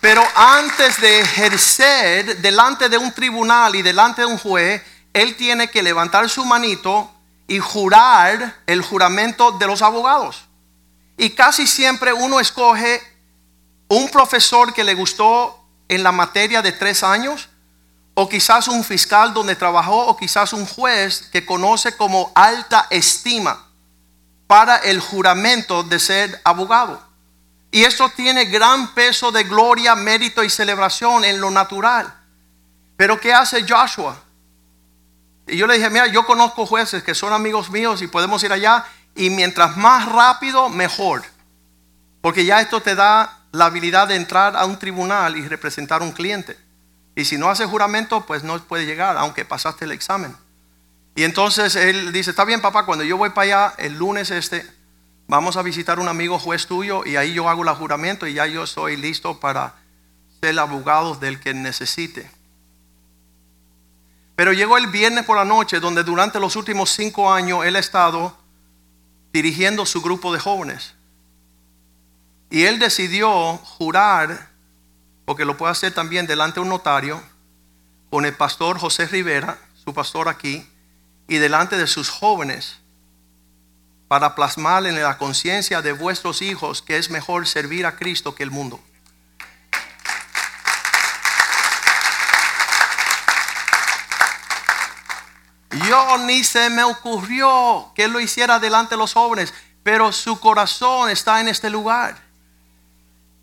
[SPEAKER 2] Pero antes de ejercer delante de un tribunal y delante de un juez, él tiene que levantar su manito y jurar el juramento de los abogados. Y casi siempre uno escoge un profesor que le gustó en la materia de tres años, o quizás un fiscal donde trabajó, o quizás un juez que conoce como alta estima para el juramento de ser abogado. Y esto tiene gran peso de gloria, mérito y celebración en lo natural. Pero ¿qué hace Joshua? Y yo le dije, mira, yo conozco jueces que son amigos míos y podemos ir allá. Y mientras más rápido, mejor. Porque ya esto te da la habilidad de entrar a un tribunal y representar a un cliente. Y si no hace juramento, pues no puede llegar, aunque pasaste el examen. Y entonces él dice, está bien papá, cuando yo voy para allá el lunes este, vamos a visitar un amigo juez tuyo y ahí yo hago el juramento y ya yo estoy listo para ser abogado del que necesite. Pero llegó el viernes por la noche, donde durante los últimos cinco años él ha estado dirigiendo su grupo de jóvenes. Y él decidió jurar, porque lo puede hacer también delante de un notario, con el pastor José Rivera, su pastor aquí, y delante de sus jóvenes, para plasmar en la conciencia de vuestros hijos que es mejor servir a Cristo que el mundo. Yo ni se me ocurrió que lo hiciera delante de los jóvenes, pero su corazón está en este lugar.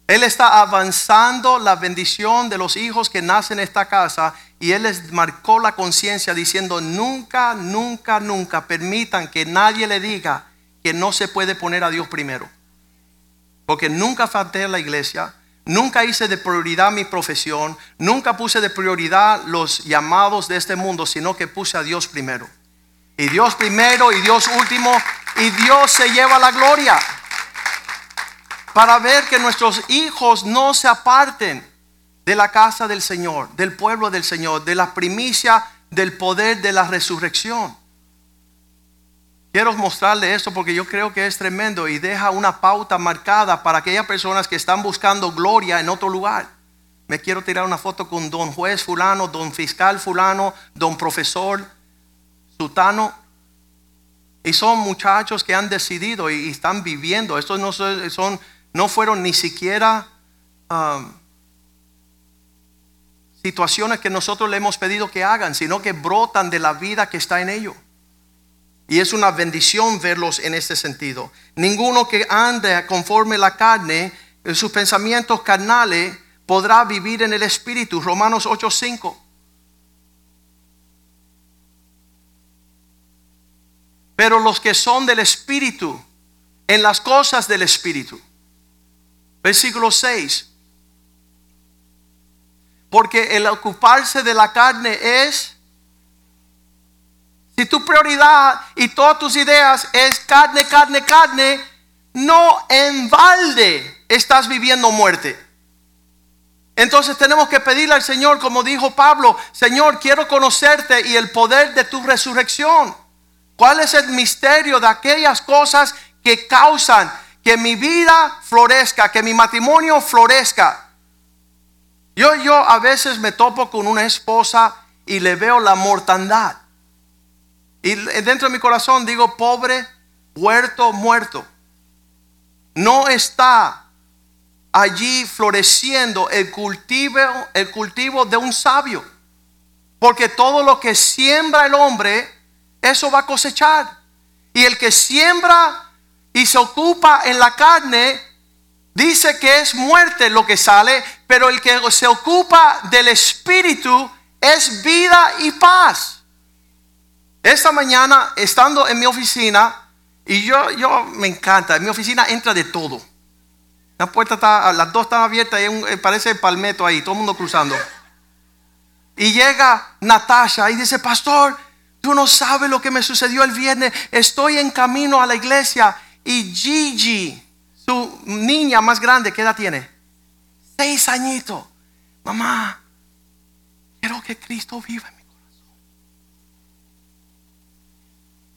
[SPEAKER 2] Él está avanzando la bendición de los hijos que nacen en esta casa y él les marcó la conciencia diciendo, nunca, nunca, nunca permitan que nadie le diga que no se puede poner a Dios primero. Porque nunca falté a la iglesia, Nunca hice de prioridad mi profesión, nunca puse de prioridad los llamados de este mundo, sino que puse a Dios primero. Y Dios primero y Dios último, y Dios se lleva la gloria. Para ver que nuestros hijos no se aparten de la casa del Señor, del pueblo del Señor, de la primicia del poder de la resurrección. Quiero mostrarle esto porque yo creo que es tremendo y deja una pauta marcada para aquellas personas que están buscando gloria en otro lugar. Me quiero tirar una foto con don juez fulano, don fiscal fulano, don profesor sutano. Y son muchachos que han decidido y, están viviendo. Estos no, son, no fueron ni siquiera um, situaciones que nosotros le hemos pedido que hagan, sino que brotan de la vida que está en ellos. Y es una bendición verlos en este sentido. Ninguno que ande conforme la carne, en sus pensamientos carnales, podrá vivir en el Espíritu. Romanos 8:5. Pero los que son del Espíritu, en las cosas del Espíritu. Versículo 6. Porque el ocuparse de la carne es si tu prioridad y todas tus ideas es carne, carne, carne, no en balde estás viviendo muerte. Entonces tenemos que pedirle al Señor, como dijo Pablo, Señor, quiero conocerte y el poder de tu resurrección. ¿Cuál es el misterio de aquellas cosas que causan que mi vida florezca, que mi matrimonio florezca? Yo, yo a veces me topo con una esposa y le veo la mortandad. Y dentro de mi corazón digo, pobre, huerto, muerto. No está allí floreciendo el cultivo, el cultivo de un sabio. Porque todo lo que siembra el hombre, eso va a cosechar. Y el que siembra y se ocupa en la carne, dice que es muerte lo que sale, pero el que se ocupa del espíritu es vida y paz. Esta mañana, estando en mi oficina, y yo, yo me encanta, en mi oficina entra de todo. La puerta está, las dos están abiertas y eh, parece el palmeto ahí, todo el mundo cruzando. Y llega Natasha y dice, pastor, tú no sabes lo que me sucedió el viernes. Estoy en camino a la iglesia y Gigi, su niña más grande, ¿qué edad tiene? Seis añitos. Mamá, quiero que Cristo viva en mí.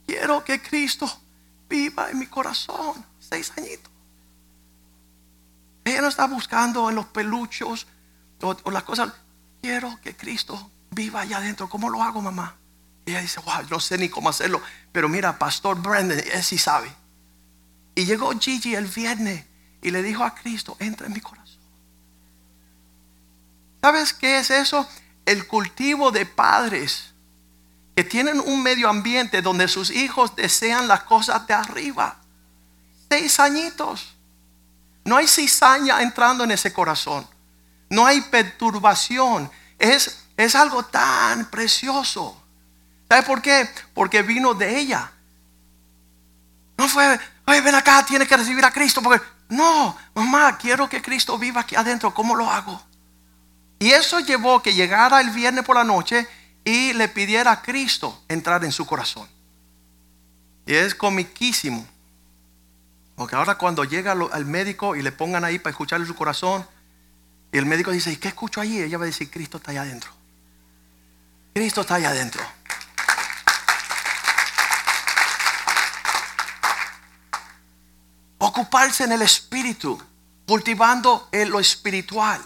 [SPEAKER 2] Quiero que Cristo viva en mi corazón. Seis añitos. Ella no está buscando en los peluchos o, las cosas. Quiero que Cristo viva allá adentro. ¿Cómo lo hago, mamá? Y ella dice, wow, no sé ni cómo hacerlo. Pero mira, Pastor Brandon, él sí sabe. Y llegó Gigi el viernes y le dijo a Cristo, entra en mi corazón. ¿Sabes qué es eso? El cultivo de padres que tienen un medio ambiente donde sus hijos desean las cosas de arriba. Seis añitos. No hay cizaña entrando en ese corazón. No hay perturbación. Es, es algo tan precioso. ¿Sabe por qué? Porque vino de ella. No fue, oye, ven acá, tienes que recibir a Cristo. Porque, no, mamá, quiero que Cristo viva aquí adentro. ¿Cómo lo hago? Y eso llevó que llegara el viernes por la noche y le pidiera a Cristo entrar en su corazón. Y es comiquísimo. Porque ahora cuando llega al médico y le pongan ahí para escucharle su corazón, y el médico dice, ¿y qué escucho allí? Ella va a decir, Cristo está allá adentro. Cristo está allá adentro. Ocuparse en el espíritu, cultivando en lo espiritual,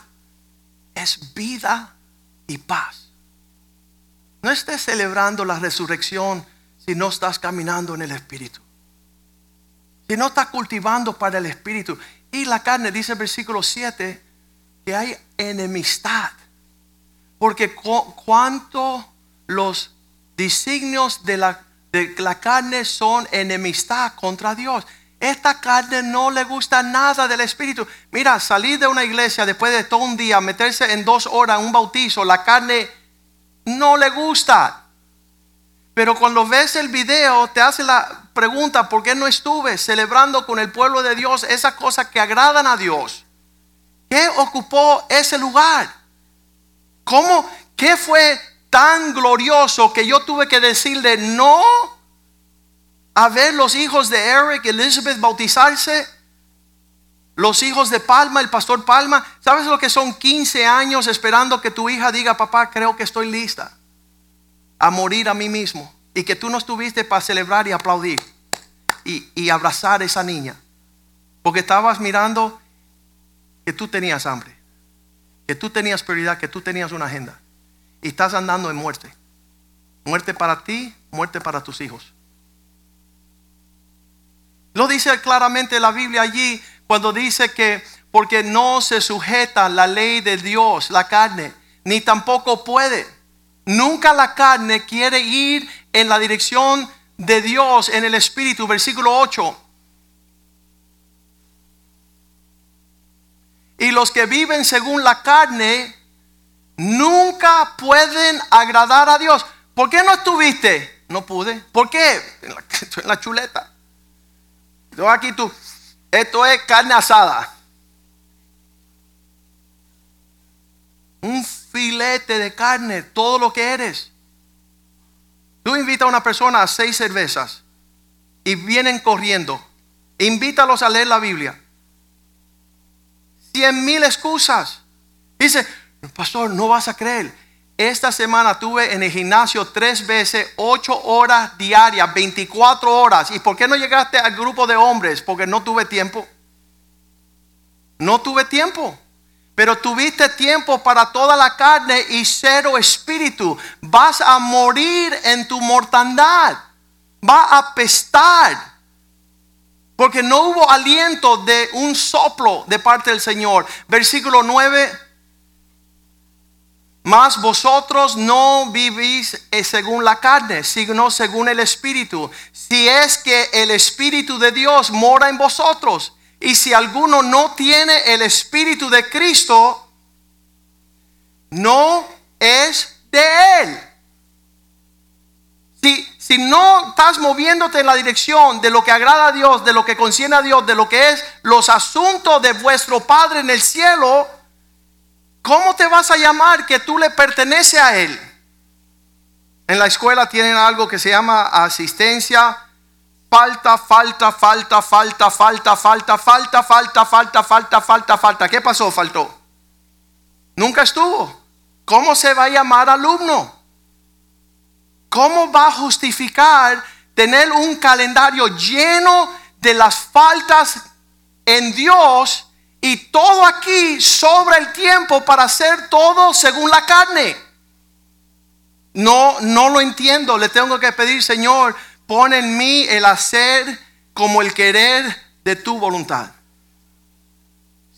[SPEAKER 2] es vida y paz. No estés celebrando la resurrección si no estás caminando en el espíritu. Si no estás cultivando para el espíritu. Y la carne, dice el versículo 7, que hay enemistad. Porque cuanto los designios de la, de la carne son enemistad contra Dios. Esta carne no le gusta nada del Espíritu. Mira, salir de una iglesia después de todo un día, meterse en dos horas un bautizo, la carne no le gusta. Pero cuando ves el video, te hace la pregunta, ¿por qué no estuve celebrando con el pueblo de Dios esas cosas que agradan a Dios? ¿Qué ocupó ese lugar? ¿Cómo? ¿Qué fue tan glorioso que yo tuve que decirle no a ver los hijos de Eric y Elizabeth bautizarse? Los hijos de Palma, el pastor Palma, ¿sabes lo que son 15 años esperando que tu hija diga, papá, creo que estoy lista a morir a mí mismo? Y que tú no estuviste para celebrar y aplaudir y, abrazar a esa niña. Porque estabas mirando que tú tenías hambre, que tú tenías prioridad, que tú tenías una agenda. Y estás andando en muerte. Muerte para ti, muerte para tus hijos. Lo dice claramente la Biblia allí cuando dice que porque no se sujeta la ley de Dios, la carne, ni tampoco puede. Nunca la carne quiere ir en la dirección de Dios en el Espíritu. Versículo 8. Y los que viven según la carne nunca pueden agradar a Dios. ¿Por qué no estuviste? No pude. ¿Por qué? En la, en la chuleta. Yo aquí tú, esto es carne asada. Un filete de carne, todo lo que eres. Tú invitas a una persona a seis cervezas y vienen corriendo. Invítalos a leer la Biblia. Cien mil excusas. Dice, pastor, no vas a creer. Esta semana tuve en el gimnasio tres veces, ocho horas diarias, 24 horas. ¿Y por qué no llegaste al grupo de hombres? Porque no tuve tiempo. No tuve tiempo. Pero tuviste tiempo para toda la carne y cero espíritu. Vas a morir en tu mortandad. Va a apestar. Porque no hubo aliento de un soplo de parte del Señor. Versículo 9 mas vosotros no vivís eh, según la carne, sino según el Espíritu. Si es que el Espíritu de Dios mora en vosotros. Y si alguno no tiene el Espíritu de Cristo, no es de Él. Si, si no estás moviéndote en la dirección de lo que agrada a Dios, de lo que concierne a Dios, de lo que es los asuntos de vuestro Padre en el cielo, ¿Cómo te vas a llamar que tú le perteneces a Él? En la escuela tienen algo que se llama asistencia. Falta, falta, falta, falta, falta, falta, falta, falta, falta, falta, falta, falta. ¿Qué pasó? Faltó. Nunca estuvo. ¿Cómo se va a llamar alumno? ¿Cómo va a justificar tener un calendario lleno de las faltas en Dios y todo aquí sobra el tiempo para hacer todo según la carne. No, no lo entiendo. Le tengo que pedir, Señor, pon en mí el hacer como el querer de tu voluntad.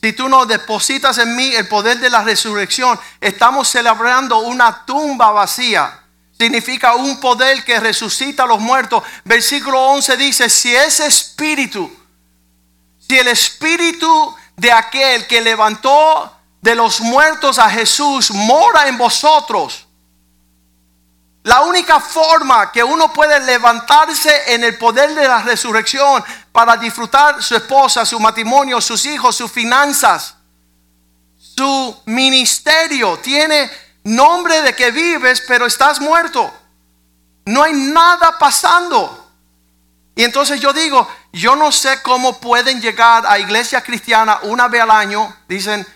[SPEAKER 2] Si tú no depositas en mí el poder de la resurrección, estamos celebrando una tumba vacía. Significa un poder que resucita a los muertos. Versículo 11 dice, si ese espíritu, si el espíritu de aquel que levantó de los muertos a Jesús mora en vosotros. La única forma que uno puede levantarse en el poder de la resurrección para disfrutar su esposa, su matrimonio, sus hijos, sus finanzas, su ministerio, tiene nombre de que vives, pero estás muerto. No hay nada pasando. Y entonces yo digo, yo no sé cómo pueden llegar a iglesia cristiana una vez al año, dicen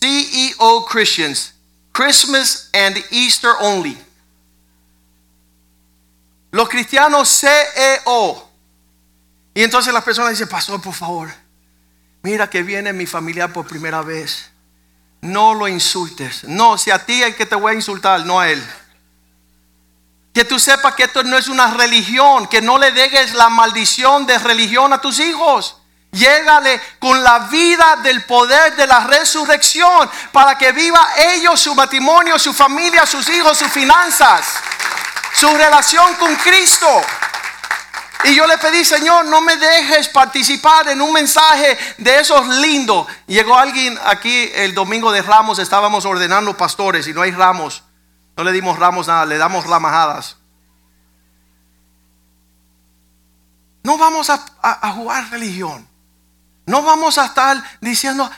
[SPEAKER 2] CEO Christians, Christmas and Easter only. Los cristianos CEO. Y entonces las personas dicen, pastor, por favor, mira que viene mi familia por primera vez. No lo insultes. No, si a ti es que te voy a insultar, no a él. Que tú sepas que esto no es una religión, que no le dejes la maldición de religión a tus hijos. Llégale con la vida del poder de la resurrección para que viva ellos, su matrimonio, su familia, sus hijos, sus finanzas, su relación con Cristo. Y yo le pedí, Señor, no me dejes participar en un mensaje de esos lindos. Llegó alguien aquí el domingo de Ramos, estábamos ordenando pastores y no hay ramos. No le dimos ramos nada, le damos ramajadas. No vamos a, jugar religión. No vamos a estar diciendo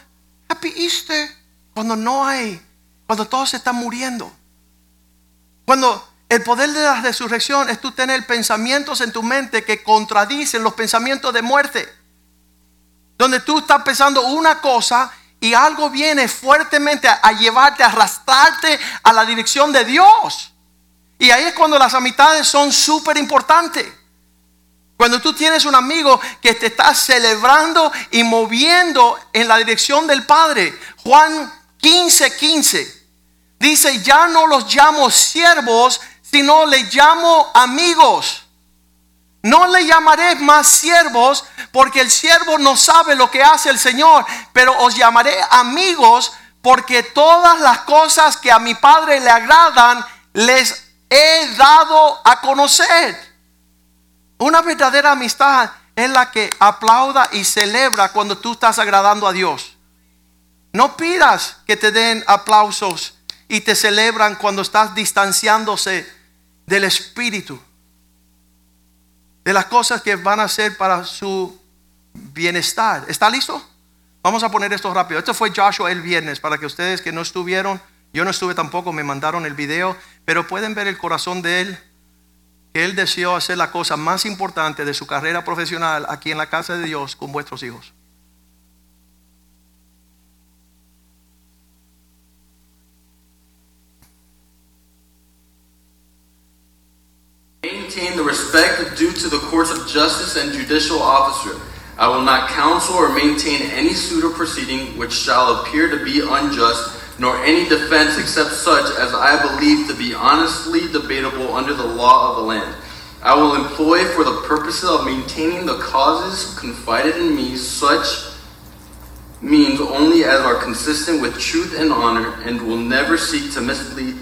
[SPEAKER 2] Happy Easter cuando no hay, cuando todos se están muriendo. Cuando el poder de la resurrección es tú tener pensamientos en tu mente que contradicen los pensamientos de muerte. Donde tú estás pensando una cosa y algo viene fuertemente a, llevarte, a arrastrarte a la dirección de Dios. Y ahí es cuando las amistades son súper importantes. Cuando tú tienes un amigo que te está celebrando y moviendo en la dirección del Padre. Juan 15, 15. Dice, ya no los llamo siervos, sino le llamo amigos. No le llamaré más siervos porque el siervo no sabe lo que hace el Señor, pero os llamaré amigos porque todas las cosas que a mi Padre le agradan les he dado a conocer. Una verdadera amistad es la que aplauda y celebra cuando tú estás agradando a Dios. No pidas que te den aplausos y te celebran cuando estás distanciándose del Espíritu de las cosas que van a hacer para su bienestar. ¿Está listo? Vamos a poner esto rápido. Esto fue Joshua el viernes, para que ustedes que no estuvieron, yo no estuve tampoco, me mandaron el video, pero pueden ver el corazón de él, que él deseó hacer la cosa más importante de su carrera profesional aquí en la casa de Dios con vuestros hijos.
[SPEAKER 3] Maintain the respect due to the courts of justice and judicial officer. I will not counsel or maintain any suit or proceeding which shall appear to be unjust, nor any defense except such as I believe to be honestly debatable under the law of the land. I will employ for the purposes of maintaining the causes confided in me such means only as are consistent with truth and honor, and will never seek to mislead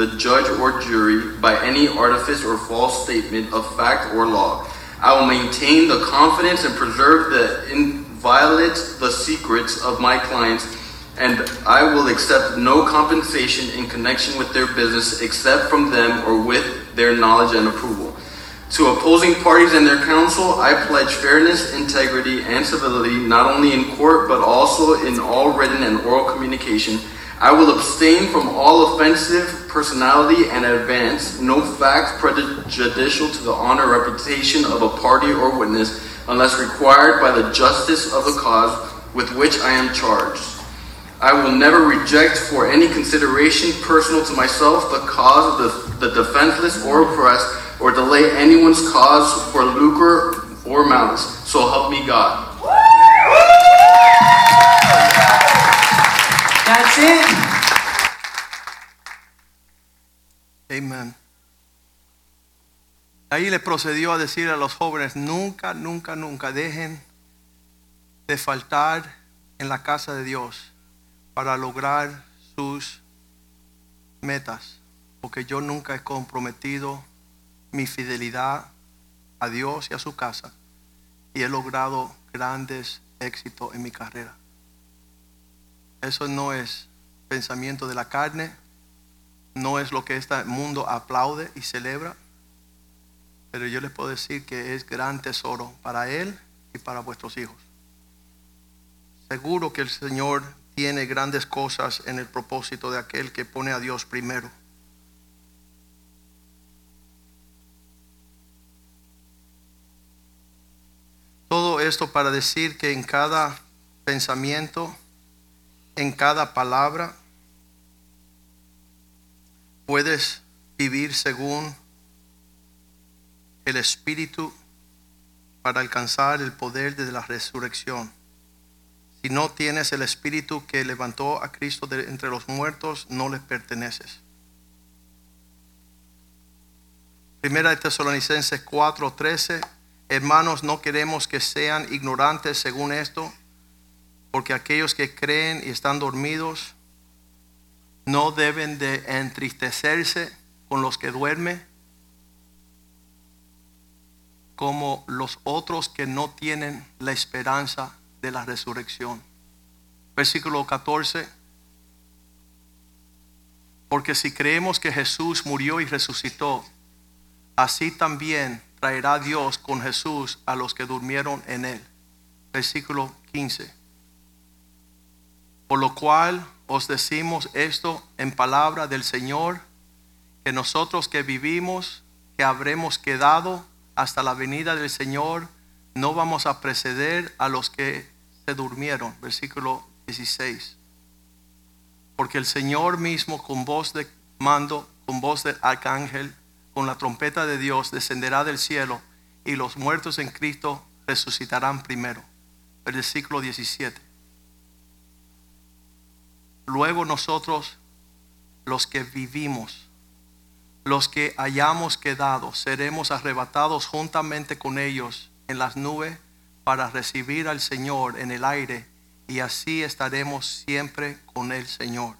[SPEAKER 3] the judge or jury by any artifice or false statement of fact or law. I will maintain the confidence and preserve the inviolate the secrets of my clients, and I will accept no compensation in connection with their business except from them or with their knowledge and approval. To opposing parties and their counsel, I pledge fairness, integrity, and civility not only in court but also in all written and oral communication I will abstain from all offensive personality and advance no facts prejudicial to the honor or reputation of a party or witness unless required by the justice of the cause with which I am charged. I will never reject for any consideration personal to myself the cause of the, the defenseless or oppressed or delay anyone's cause for lucre or malice. So help me God.
[SPEAKER 2] Ahí le procedió a decir a los jóvenes, nunca, nunca, nunca dejen de faltar en la casa de Dios para lograr sus metas, porque yo nunca he comprometido mi fidelidad a Dios y a su casa y he logrado grandes éxitos en mi carrera. Eso no es pensamiento de la carne, no es lo que este mundo aplaude y celebra, pero yo les puedo decir que es gran tesoro para él y para vuestros hijos. Seguro que el Señor tiene grandes cosas en el propósito de aquel que pone a Dios primero. Todo esto para decir que en cada pensamiento, en cada palabra, puedes vivir según el Espíritu para alcanzar el poder de la resurrección. Si no tienes el Espíritu que levantó a Cristo de entre los muertos, no les perteneces. Primera de Tesalonicenses 4:13 Hermanos, no queremos que sean ignorantes según esto, porque aquellos que creen y están dormidos no deben de entristecerse con los que duermen, como los otros que no tienen la esperanza de la resurrección. Versículo 14. Porque si creemos que Jesús murió y resucitó, así también traerá Dios con Jesús a los que durmieron en él. Versículo 15. Por lo cual os decimos esto en palabra del Señor, que nosotros que vivimos, que habremos quedado hasta la venida del Señor, no vamos a preceder a los que se durmieron. Versículo 16. Porque el Señor mismo con voz de mando, con voz de arcángel, con la trompeta de Dios descenderá del cielo y los muertos en Cristo resucitarán primero. Versículo 17. Luego nosotros, los que vivimos, los que hayamos quedado, seremos arrebatados juntamente con ellos en las nubes para recibir al Señor en el aire y así estaremos siempre con el Señor.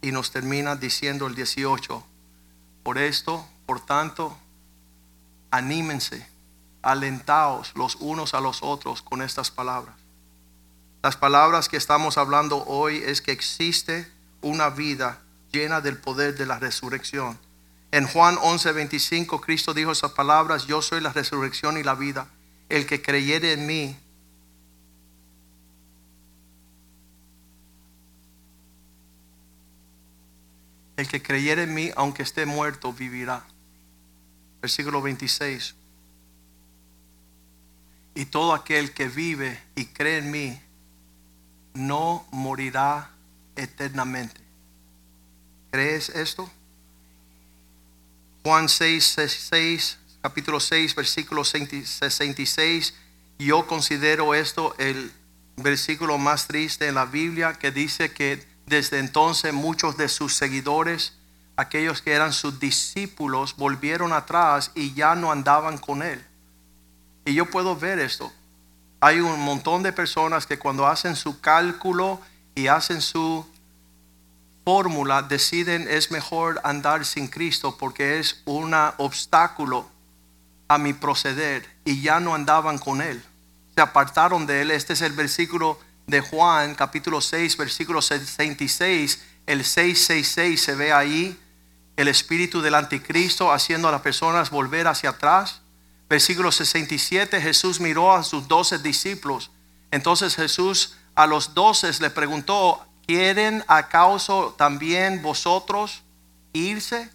[SPEAKER 2] Y nos termina diciendo el 18, por esto por tanto, anímense, alentaos los unos a los otros con estas palabras. Las palabras que estamos hablando hoy es que existe una vida llena del poder de la resurrección. En Juan 11:25 Cristo dijo esas palabras, yo soy la resurrección y la vida. El que creyere en mí, el que creyere en mí, aunque esté muerto, vivirá versículo 26. Y todo aquel que vive y cree en mí no morirá eternamente. ¿Crees esto? Juan 6, 6, capítulo 6, versículo 66. Yo considero esto el versículo más triste en la Biblia que dice que desde entonces muchos de sus seguidores aquellos que eran sus discípulos volvieron atrás y ya no andaban con él. Y yo puedo ver esto. Hay un montón de personas que cuando hacen su cálculo y hacen su fórmula deciden es mejor andar sin Cristo porque es un obstáculo a mi proceder y ya no andaban con él. Se apartaron de él. Este es el versículo de Juan, capítulo 6, versículo 66. El 666 se ve ahí el espíritu del anticristo haciendo a las personas volver hacia atrás. Versículo 67, Jesús miró a sus doce discípulos. Entonces Jesús a los doce le preguntó, ¿quieren acaso también vosotros irse?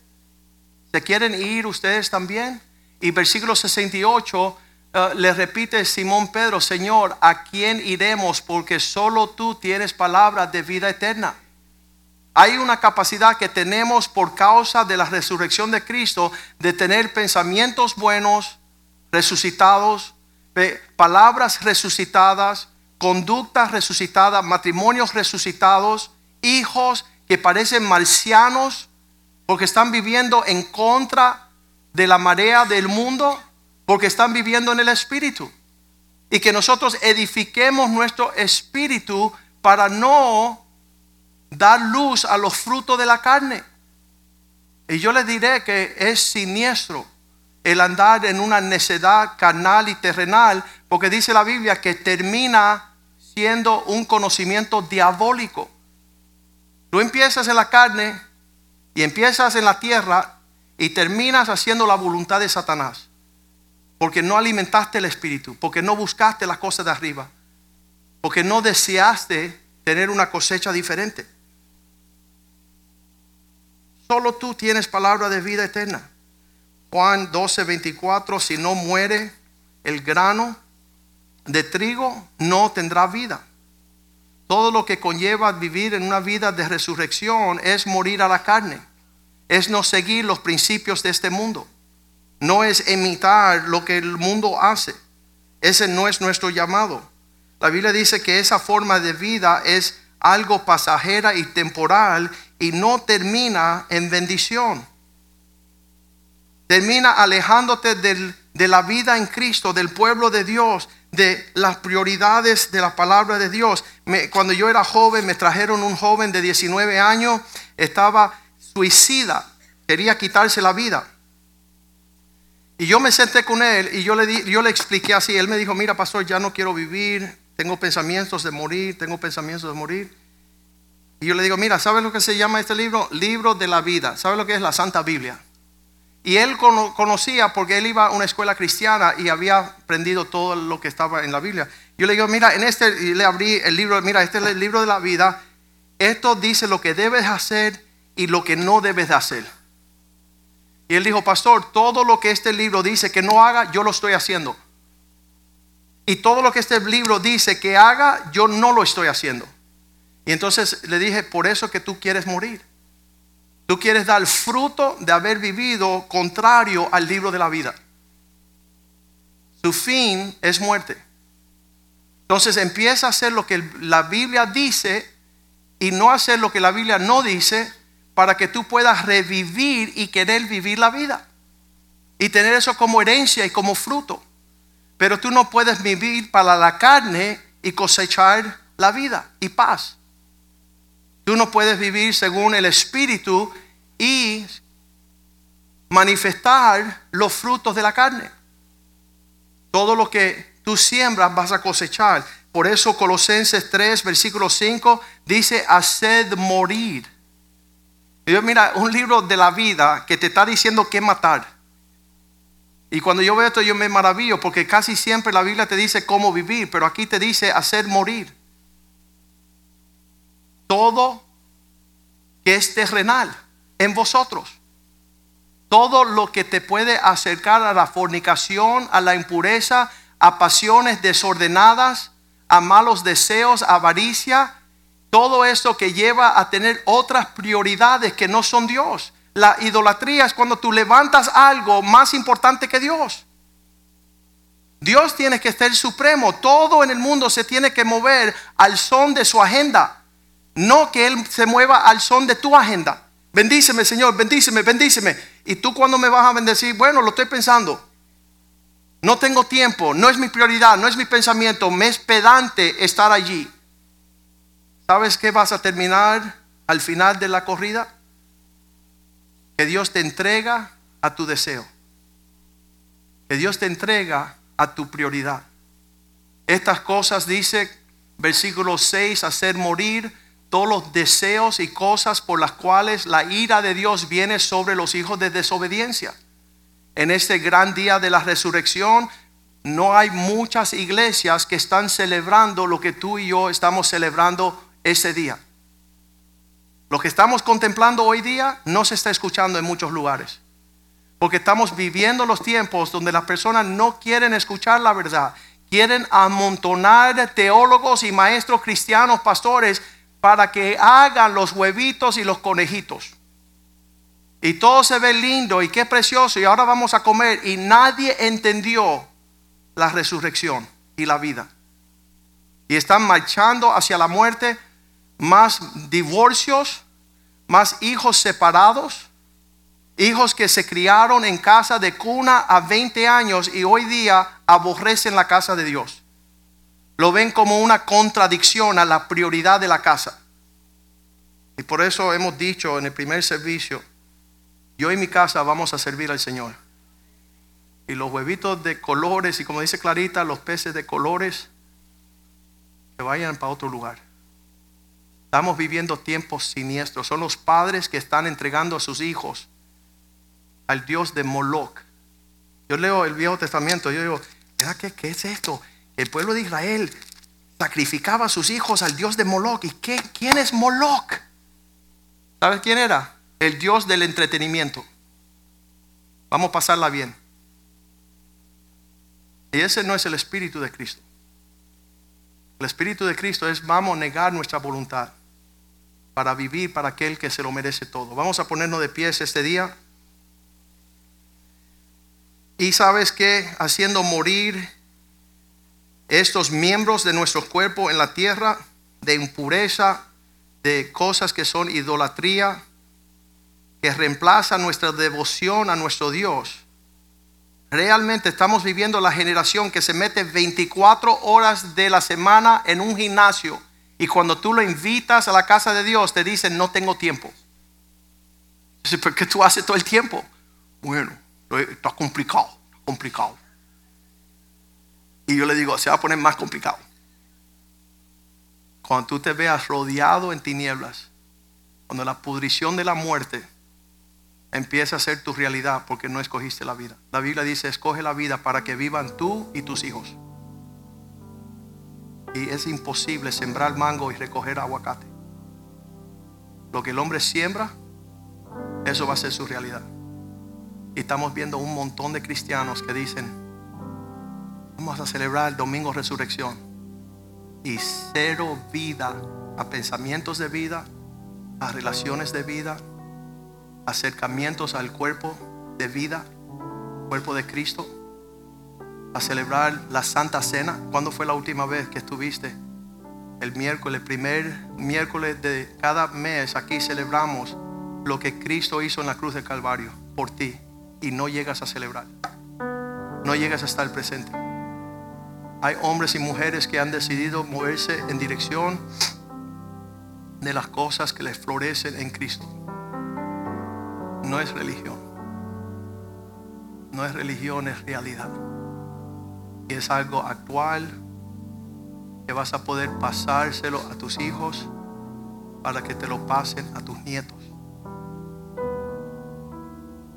[SPEAKER 2] ¿Se quieren ir ustedes también? Y versículo 68 eh, le repite Simón Pedro, Señor, ¿a quién iremos? Porque solo tú tienes palabras de vida eterna. Hay una capacidad que tenemos por causa de la resurrección de Cristo de tener pensamientos buenos, resucitados, palabras resucitadas, conductas resucitadas, matrimonios resucitados, hijos que parecen marcianos porque están viviendo en contra de la marea del mundo, porque están viviendo en el Espíritu. Y que nosotros edifiquemos nuestro espíritu para no dar luz a los frutos de la carne. Y yo le diré que es siniestro el andar en una necedad carnal y terrenal, porque dice la Biblia que termina siendo un conocimiento diabólico. Tú empiezas en la carne y empiezas en la tierra y terminas haciendo la voluntad de Satanás. Porque no alimentaste el espíritu, porque no buscaste las cosas de arriba, porque no deseaste tener una cosecha diferente. Solo tú tienes palabra de vida eterna. Juan 12, 24, si no muere el grano de trigo, no tendrá vida. Todo lo que conlleva vivir en una vida de resurrección es morir a la carne, es no seguir los principios de este mundo, no es imitar lo que el mundo hace. Ese no es nuestro llamado. La Biblia dice que esa forma de vida es algo pasajera y temporal y no termina en bendición. Termina alejándote de la vida en Cristo, del pueblo de Dios, de las prioridades de la palabra de Dios. cuando yo era joven, me trajeron un joven de 19 años, estaba suicida, quería quitarse la vida. Y yo me senté con él y yo le, di, yo le expliqué así. Él me dijo, mira, pastor, ya no quiero vivir, tengo pensamientos de morir, tengo pensamientos de morir. Y yo le digo, mira, ¿sabes lo que se llama este libro? Libro de la vida. ¿Sabes lo que es la Santa Biblia? Y él conocía porque él iba a una escuela cristiana y había aprendido todo lo que estaba en la Biblia. Yo le digo, mira, en este, y le abrí el libro, mira, este es el libro de la vida. Esto dice lo que debes hacer y lo que no debes de hacer. Y él dijo, pastor, todo lo que este libro dice que no haga, yo lo estoy haciendo. Y todo lo que este libro dice que haga, yo no lo estoy haciendo. Y entonces le dije, por eso que tú quieres morir. Tú quieres dar fruto de haber vivido contrario al libro de la vida. Su fin es muerte. Entonces empieza a hacer lo que la Biblia dice y no hacer lo que la Biblia no dice para que tú puedas revivir y querer vivir la vida. Y tener eso como herencia y como fruto. Pero tú no puedes vivir para la carne y cosechar la vida y paz. Tú no puedes vivir según el Espíritu y manifestar los frutos de la carne. Todo lo que tú siembras vas a cosechar. Por eso Colosenses 3, versículo 5 dice, haced morir. Y yo, mira, un libro de la vida que te está diciendo qué matar. Y cuando yo veo esto yo me maravillo porque casi siempre la Biblia te dice cómo vivir, pero aquí te dice hacer morir todo que es terrenal en vosotros. Todo lo que te puede acercar a la fornicación, a la impureza, a pasiones desordenadas, a malos deseos, avaricia, todo esto que lleva a tener otras prioridades que no son Dios. La idolatría es cuando tú levantas algo más importante que Dios. Dios tiene que ser supremo. Todo en el mundo se tiene que mover al son de su agenda. No que Él se mueva al son de tu agenda. Bendíceme, Señor, bendíceme, bendíceme. Y tú cuando me vas a bendecir, bueno, lo estoy pensando. No tengo tiempo, no es mi prioridad, no es mi pensamiento, me es pedante estar allí. ¿Sabes qué vas a terminar al final de la corrida? Que Dios te entrega a tu deseo. Que Dios te entrega a tu prioridad. Estas cosas dice versículo 6, hacer morir todos los deseos y cosas por las cuales la ira de Dios viene sobre los hijos de desobediencia. En este gran día de la resurrección no hay muchas iglesias que están celebrando lo que tú y yo estamos celebrando ese día. Lo que estamos contemplando hoy día no se está escuchando en muchos lugares. Porque estamos viviendo los tiempos donde las personas no quieren escuchar la verdad. Quieren amontonar teólogos y maestros cristianos, pastores, para que hagan los huevitos y los conejitos. Y todo se ve lindo y qué precioso y ahora vamos a comer y nadie entendió la resurrección y la vida. Y están marchando hacia la muerte más divorcios, más hijos separados, hijos que se criaron en casa de cuna a 20 años y hoy día aborrecen la casa de Dios lo ven como una contradicción a la prioridad de la casa. Y por eso hemos dicho en el primer servicio, yo y mi casa vamos a servir al Señor. Y los huevitos de colores, y como dice Clarita, los peces de colores, que vayan para otro lugar. Estamos viviendo tiempos siniestros. Son los padres que están entregando a sus hijos al Dios de Moloch. Yo leo el Viejo Testamento, yo digo, ¿verdad qué, qué es esto? El pueblo de Israel sacrificaba a sus hijos al Dios de Moloch. ¿Y qué, quién es Moloch? ¿Sabes quién era? El Dios del entretenimiento. Vamos a pasarla bien. Y ese no es el Espíritu de Cristo. El Espíritu de Cristo es vamos a negar nuestra voluntad para vivir para aquel que se lo merece todo. Vamos a ponernos de pies este día. Y sabes que haciendo morir estos miembros de nuestro cuerpo en la tierra de impureza, de cosas que son idolatría, que reemplazan nuestra devoción a nuestro Dios. Realmente estamos viviendo la generación que se mete 24 horas de la semana en un gimnasio y cuando tú lo invitas a la casa de Dios te dicen no tengo tiempo. ¿Por qué tú haces todo el tiempo? Bueno, está complicado, complicado. Y yo le digo, se va a poner más complicado. Cuando tú te veas rodeado en tinieblas, cuando la pudrición de la muerte empieza a ser tu realidad porque no escogiste la vida. La Biblia dice, escoge la vida para que vivan tú y tus hijos. Y es imposible sembrar mango y recoger aguacate. Lo que el hombre siembra, eso va a ser su realidad. Y estamos viendo un montón de cristianos que dicen, vamos a celebrar el domingo resurrección. Y cero vida a pensamientos de vida, a relaciones de vida, acercamientos al cuerpo de vida, cuerpo de Cristo, a celebrar la Santa Cena. ¿Cuándo fue la última vez que estuviste? El miércoles, primer miércoles de cada mes, aquí celebramos lo que Cristo hizo en la cruz de Calvario por ti y no llegas a celebrar. No llegas a estar presente. Hay hombres y mujeres que han decidido moverse en dirección de las cosas que les florecen en Cristo no es religión. No es religión, es realidad. Y es algo actual que vas a poder pasárselo a tus hijos para que te lo pasen a tus nietos.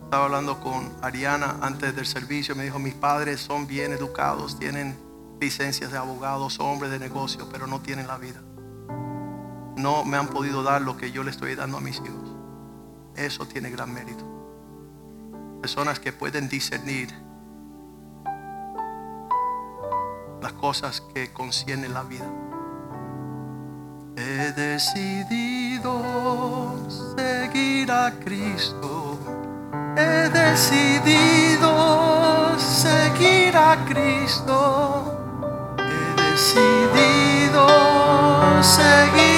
[SPEAKER 2] Estaba hablando con Ariana antes del servicio, me dijo, mis padres son bien educados, tienen licencias de abogados, hombres de negocio, pero no tienen la vida. No me han podido dar lo que yo le estoy dando a mis hijos. Eso tiene gran mérito. Personas que pueden discernir las cosas que conciernen la vida. He decidido seguir a Cristo. He decidido seguir a Cristo. Seguir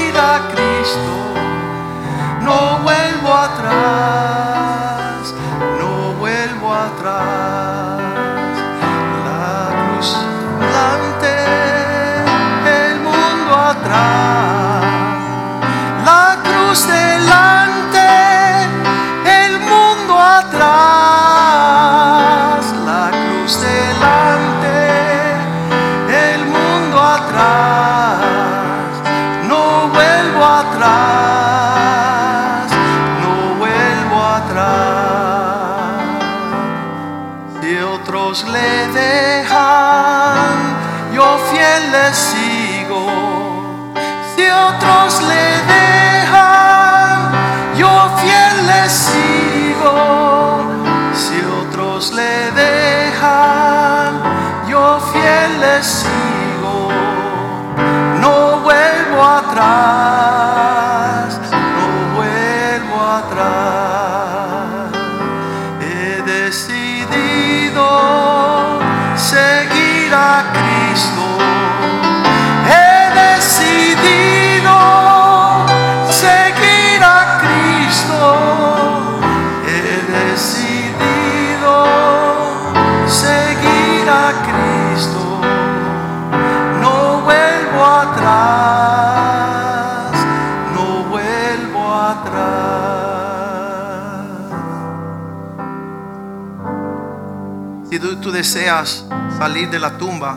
[SPEAKER 2] salir de la tumba,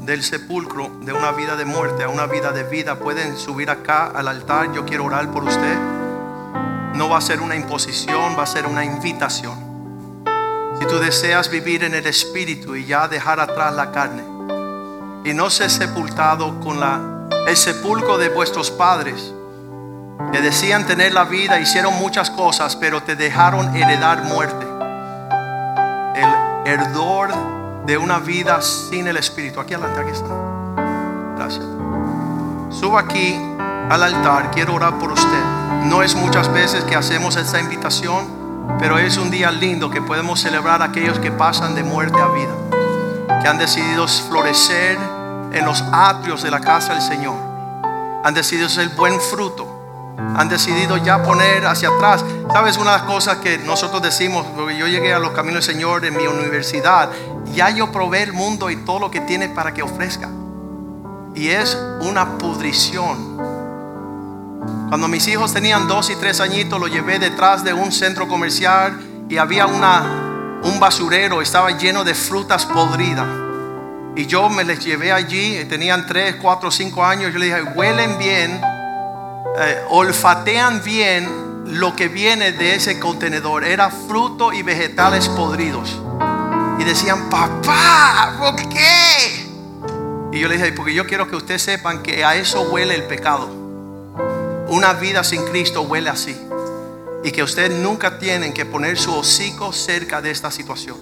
[SPEAKER 2] del sepulcro, de una vida de muerte a una vida de vida, pueden subir acá al altar. Yo quiero orar por usted. No va a ser una imposición, va a ser una invitación. Si tú deseas vivir en el Espíritu y ya dejar atrás la carne y no ser sepultado con la, el sepulcro de vuestros padres, que decían tener la vida, hicieron muchas cosas, pero te dejaron heredar muerte. Herdor de una vida sin el Espíritu. Aquí adelante, aquí está. Gracias. Suba aquí al altar, quiero orar por usted. No es muchas veces que hacemos esta invitación, pero es un día lindo que podemos celebrar a aquellos que pasan de muerte a vida, que han decidido florecer en los atrios de la casa del Señor, han decidido ser buen fruto, han decidido ya poner hacia atrás. ¿Sabes una de las cosas que nosotros decimos? Porque yo llegué a los caminos del Señor en mi universidad, ya yo probé el mundo y todo lo que tiene para que ofrezca. Y es una pudrición. Cuando mis hijos tenían dos y tres añitos, lo llevé detrás de un centro comercial y había una, un basurero, estaba lleno de frutas podridas. Y yo me les llevé allí, tenían tres, cuatro, cinco años. Yo les dije, huelen bien, eh, olfatean bien lo que viene de ese contenedor. Era fruto y vegetales podridos. Y decían, papá, ¿por qué? Y yo les dije, porque yo quiero que ustedes sepan que a eso huele el pecado. Una vida sin Cristo huele así. Y que ustedes nunca tienen que poner su hocico cerca de esta situación.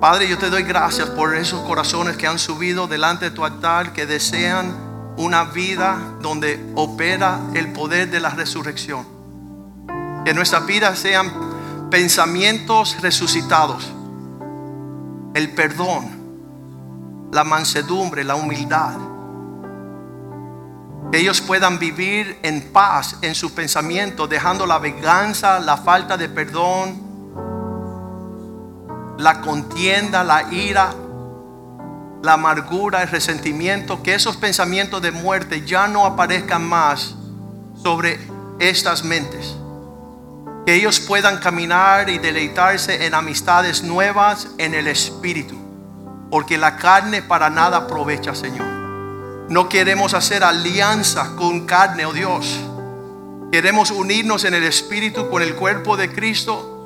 [SPEAKER 2] Padre, yo te doy gracias por esos corazones que han subido delante de tu altar, que desean una vida donde opera el poder de la resurrección. Que nuestras vidas sean pensamientos resucitados el perdón, la mansedumbre, la humildad. Que ellos puedan vivir en paz en sus pensamientos, dejando la venganza, la falta de perdón, la contienda, la ira, la amargura, el resentimiento, que esos pensamientos de muerte ya no aparezcan más sobre estas mentes que ellos puedan caminar y deleitarse en amistades nuevas en el Espíritu. Porque la carne para nada aprovecha, Señor. No queremos hacer alianza con carne, oh Dios. Queremos unirnos en el Espíritu con el cuerpo de Cristo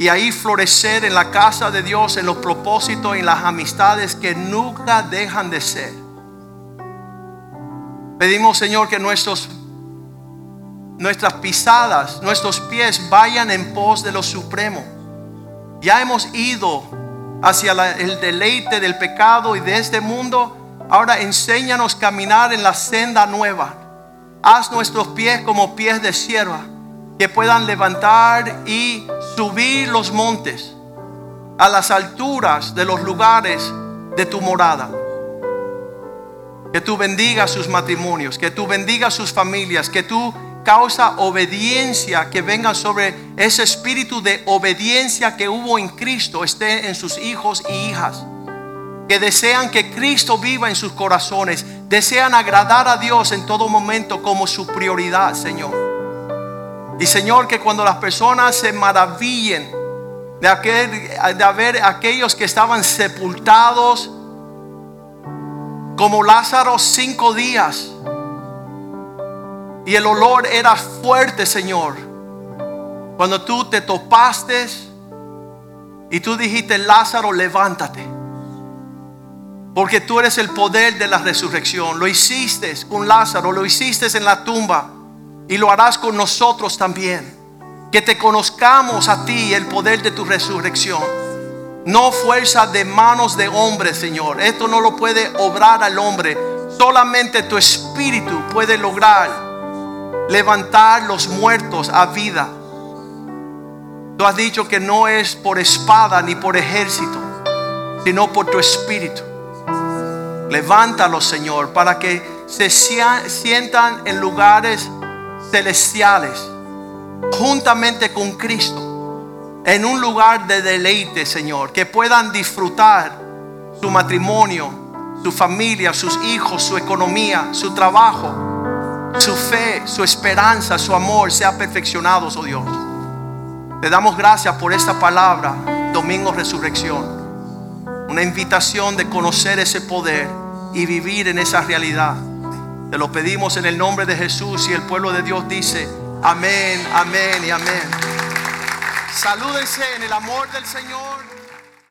[SPEAKER 2] y ahí florecer en la casa de Dios, en los propósitos, en las amistades que nunca dejan de ser. Pedimos, Señor, que nuestros nuestras pisadas, nuestros pies vayan en pos de lo supremo. Ya hemos ido hacia el deleite del pecado y de este mundo. Ahora enséñanos caminar en la senda nueva. Haz nuestros pies como pies de sierva, que puedan levantar y subir los montes a las alturas de los lugares de tu morada. Que tú bendigas sus matrimonios, que tú bendigas sus familias, que tú causa obediencia que venga sobre ese espíritu de obediencia que hubo en Cristo esté en sus hijos y hijas. Que desean que Cristo viva en sus corazones. Desean agradar a Dios en todo momento como su prioridad, Señor. Y Señor, que cuando las personas se maravillen de, aquel, de ver aquellos que estaban sepultados como Lázaro cinco días y el olor era fuerte, Señor. Cuando tú te topaste y tú dijiste, Lázaro, levántate. Porque tú eres el poder de la resurrección. Lo hiciste con Lázaro, lo hiciste en la tumba y lo harás con nosotros también. Que te conozcamos a ti el poder de tu resurrección. No fuerza de manos de hombre, Señor. Esto no lo puede obrar al hombre. Solamente tu espíritu puede lograr levantar los muertos a vida. Tú has dicho que no es por espada ni por ejército, sino por tu espíritu. Levántalos, Señor, para que se sientan en lugares celestiales, juntamente con Cristo, en un lugar de deleite, Señor, que puedan disfrutar su matrimonio, su familia, sus hijos, su economía, su trabajo su fe, su esperanza, su amor sea perfeccionado, oh Dios. Te damos gracias por esta palabra, domingo resurrección. una invitación de conocer ese poder y vivir en esa realidad. Te lo pedimos en el nombre de Jesús y el pueblo de Dios dice, amén, amén y amén. Salúdense en el amor del Señor.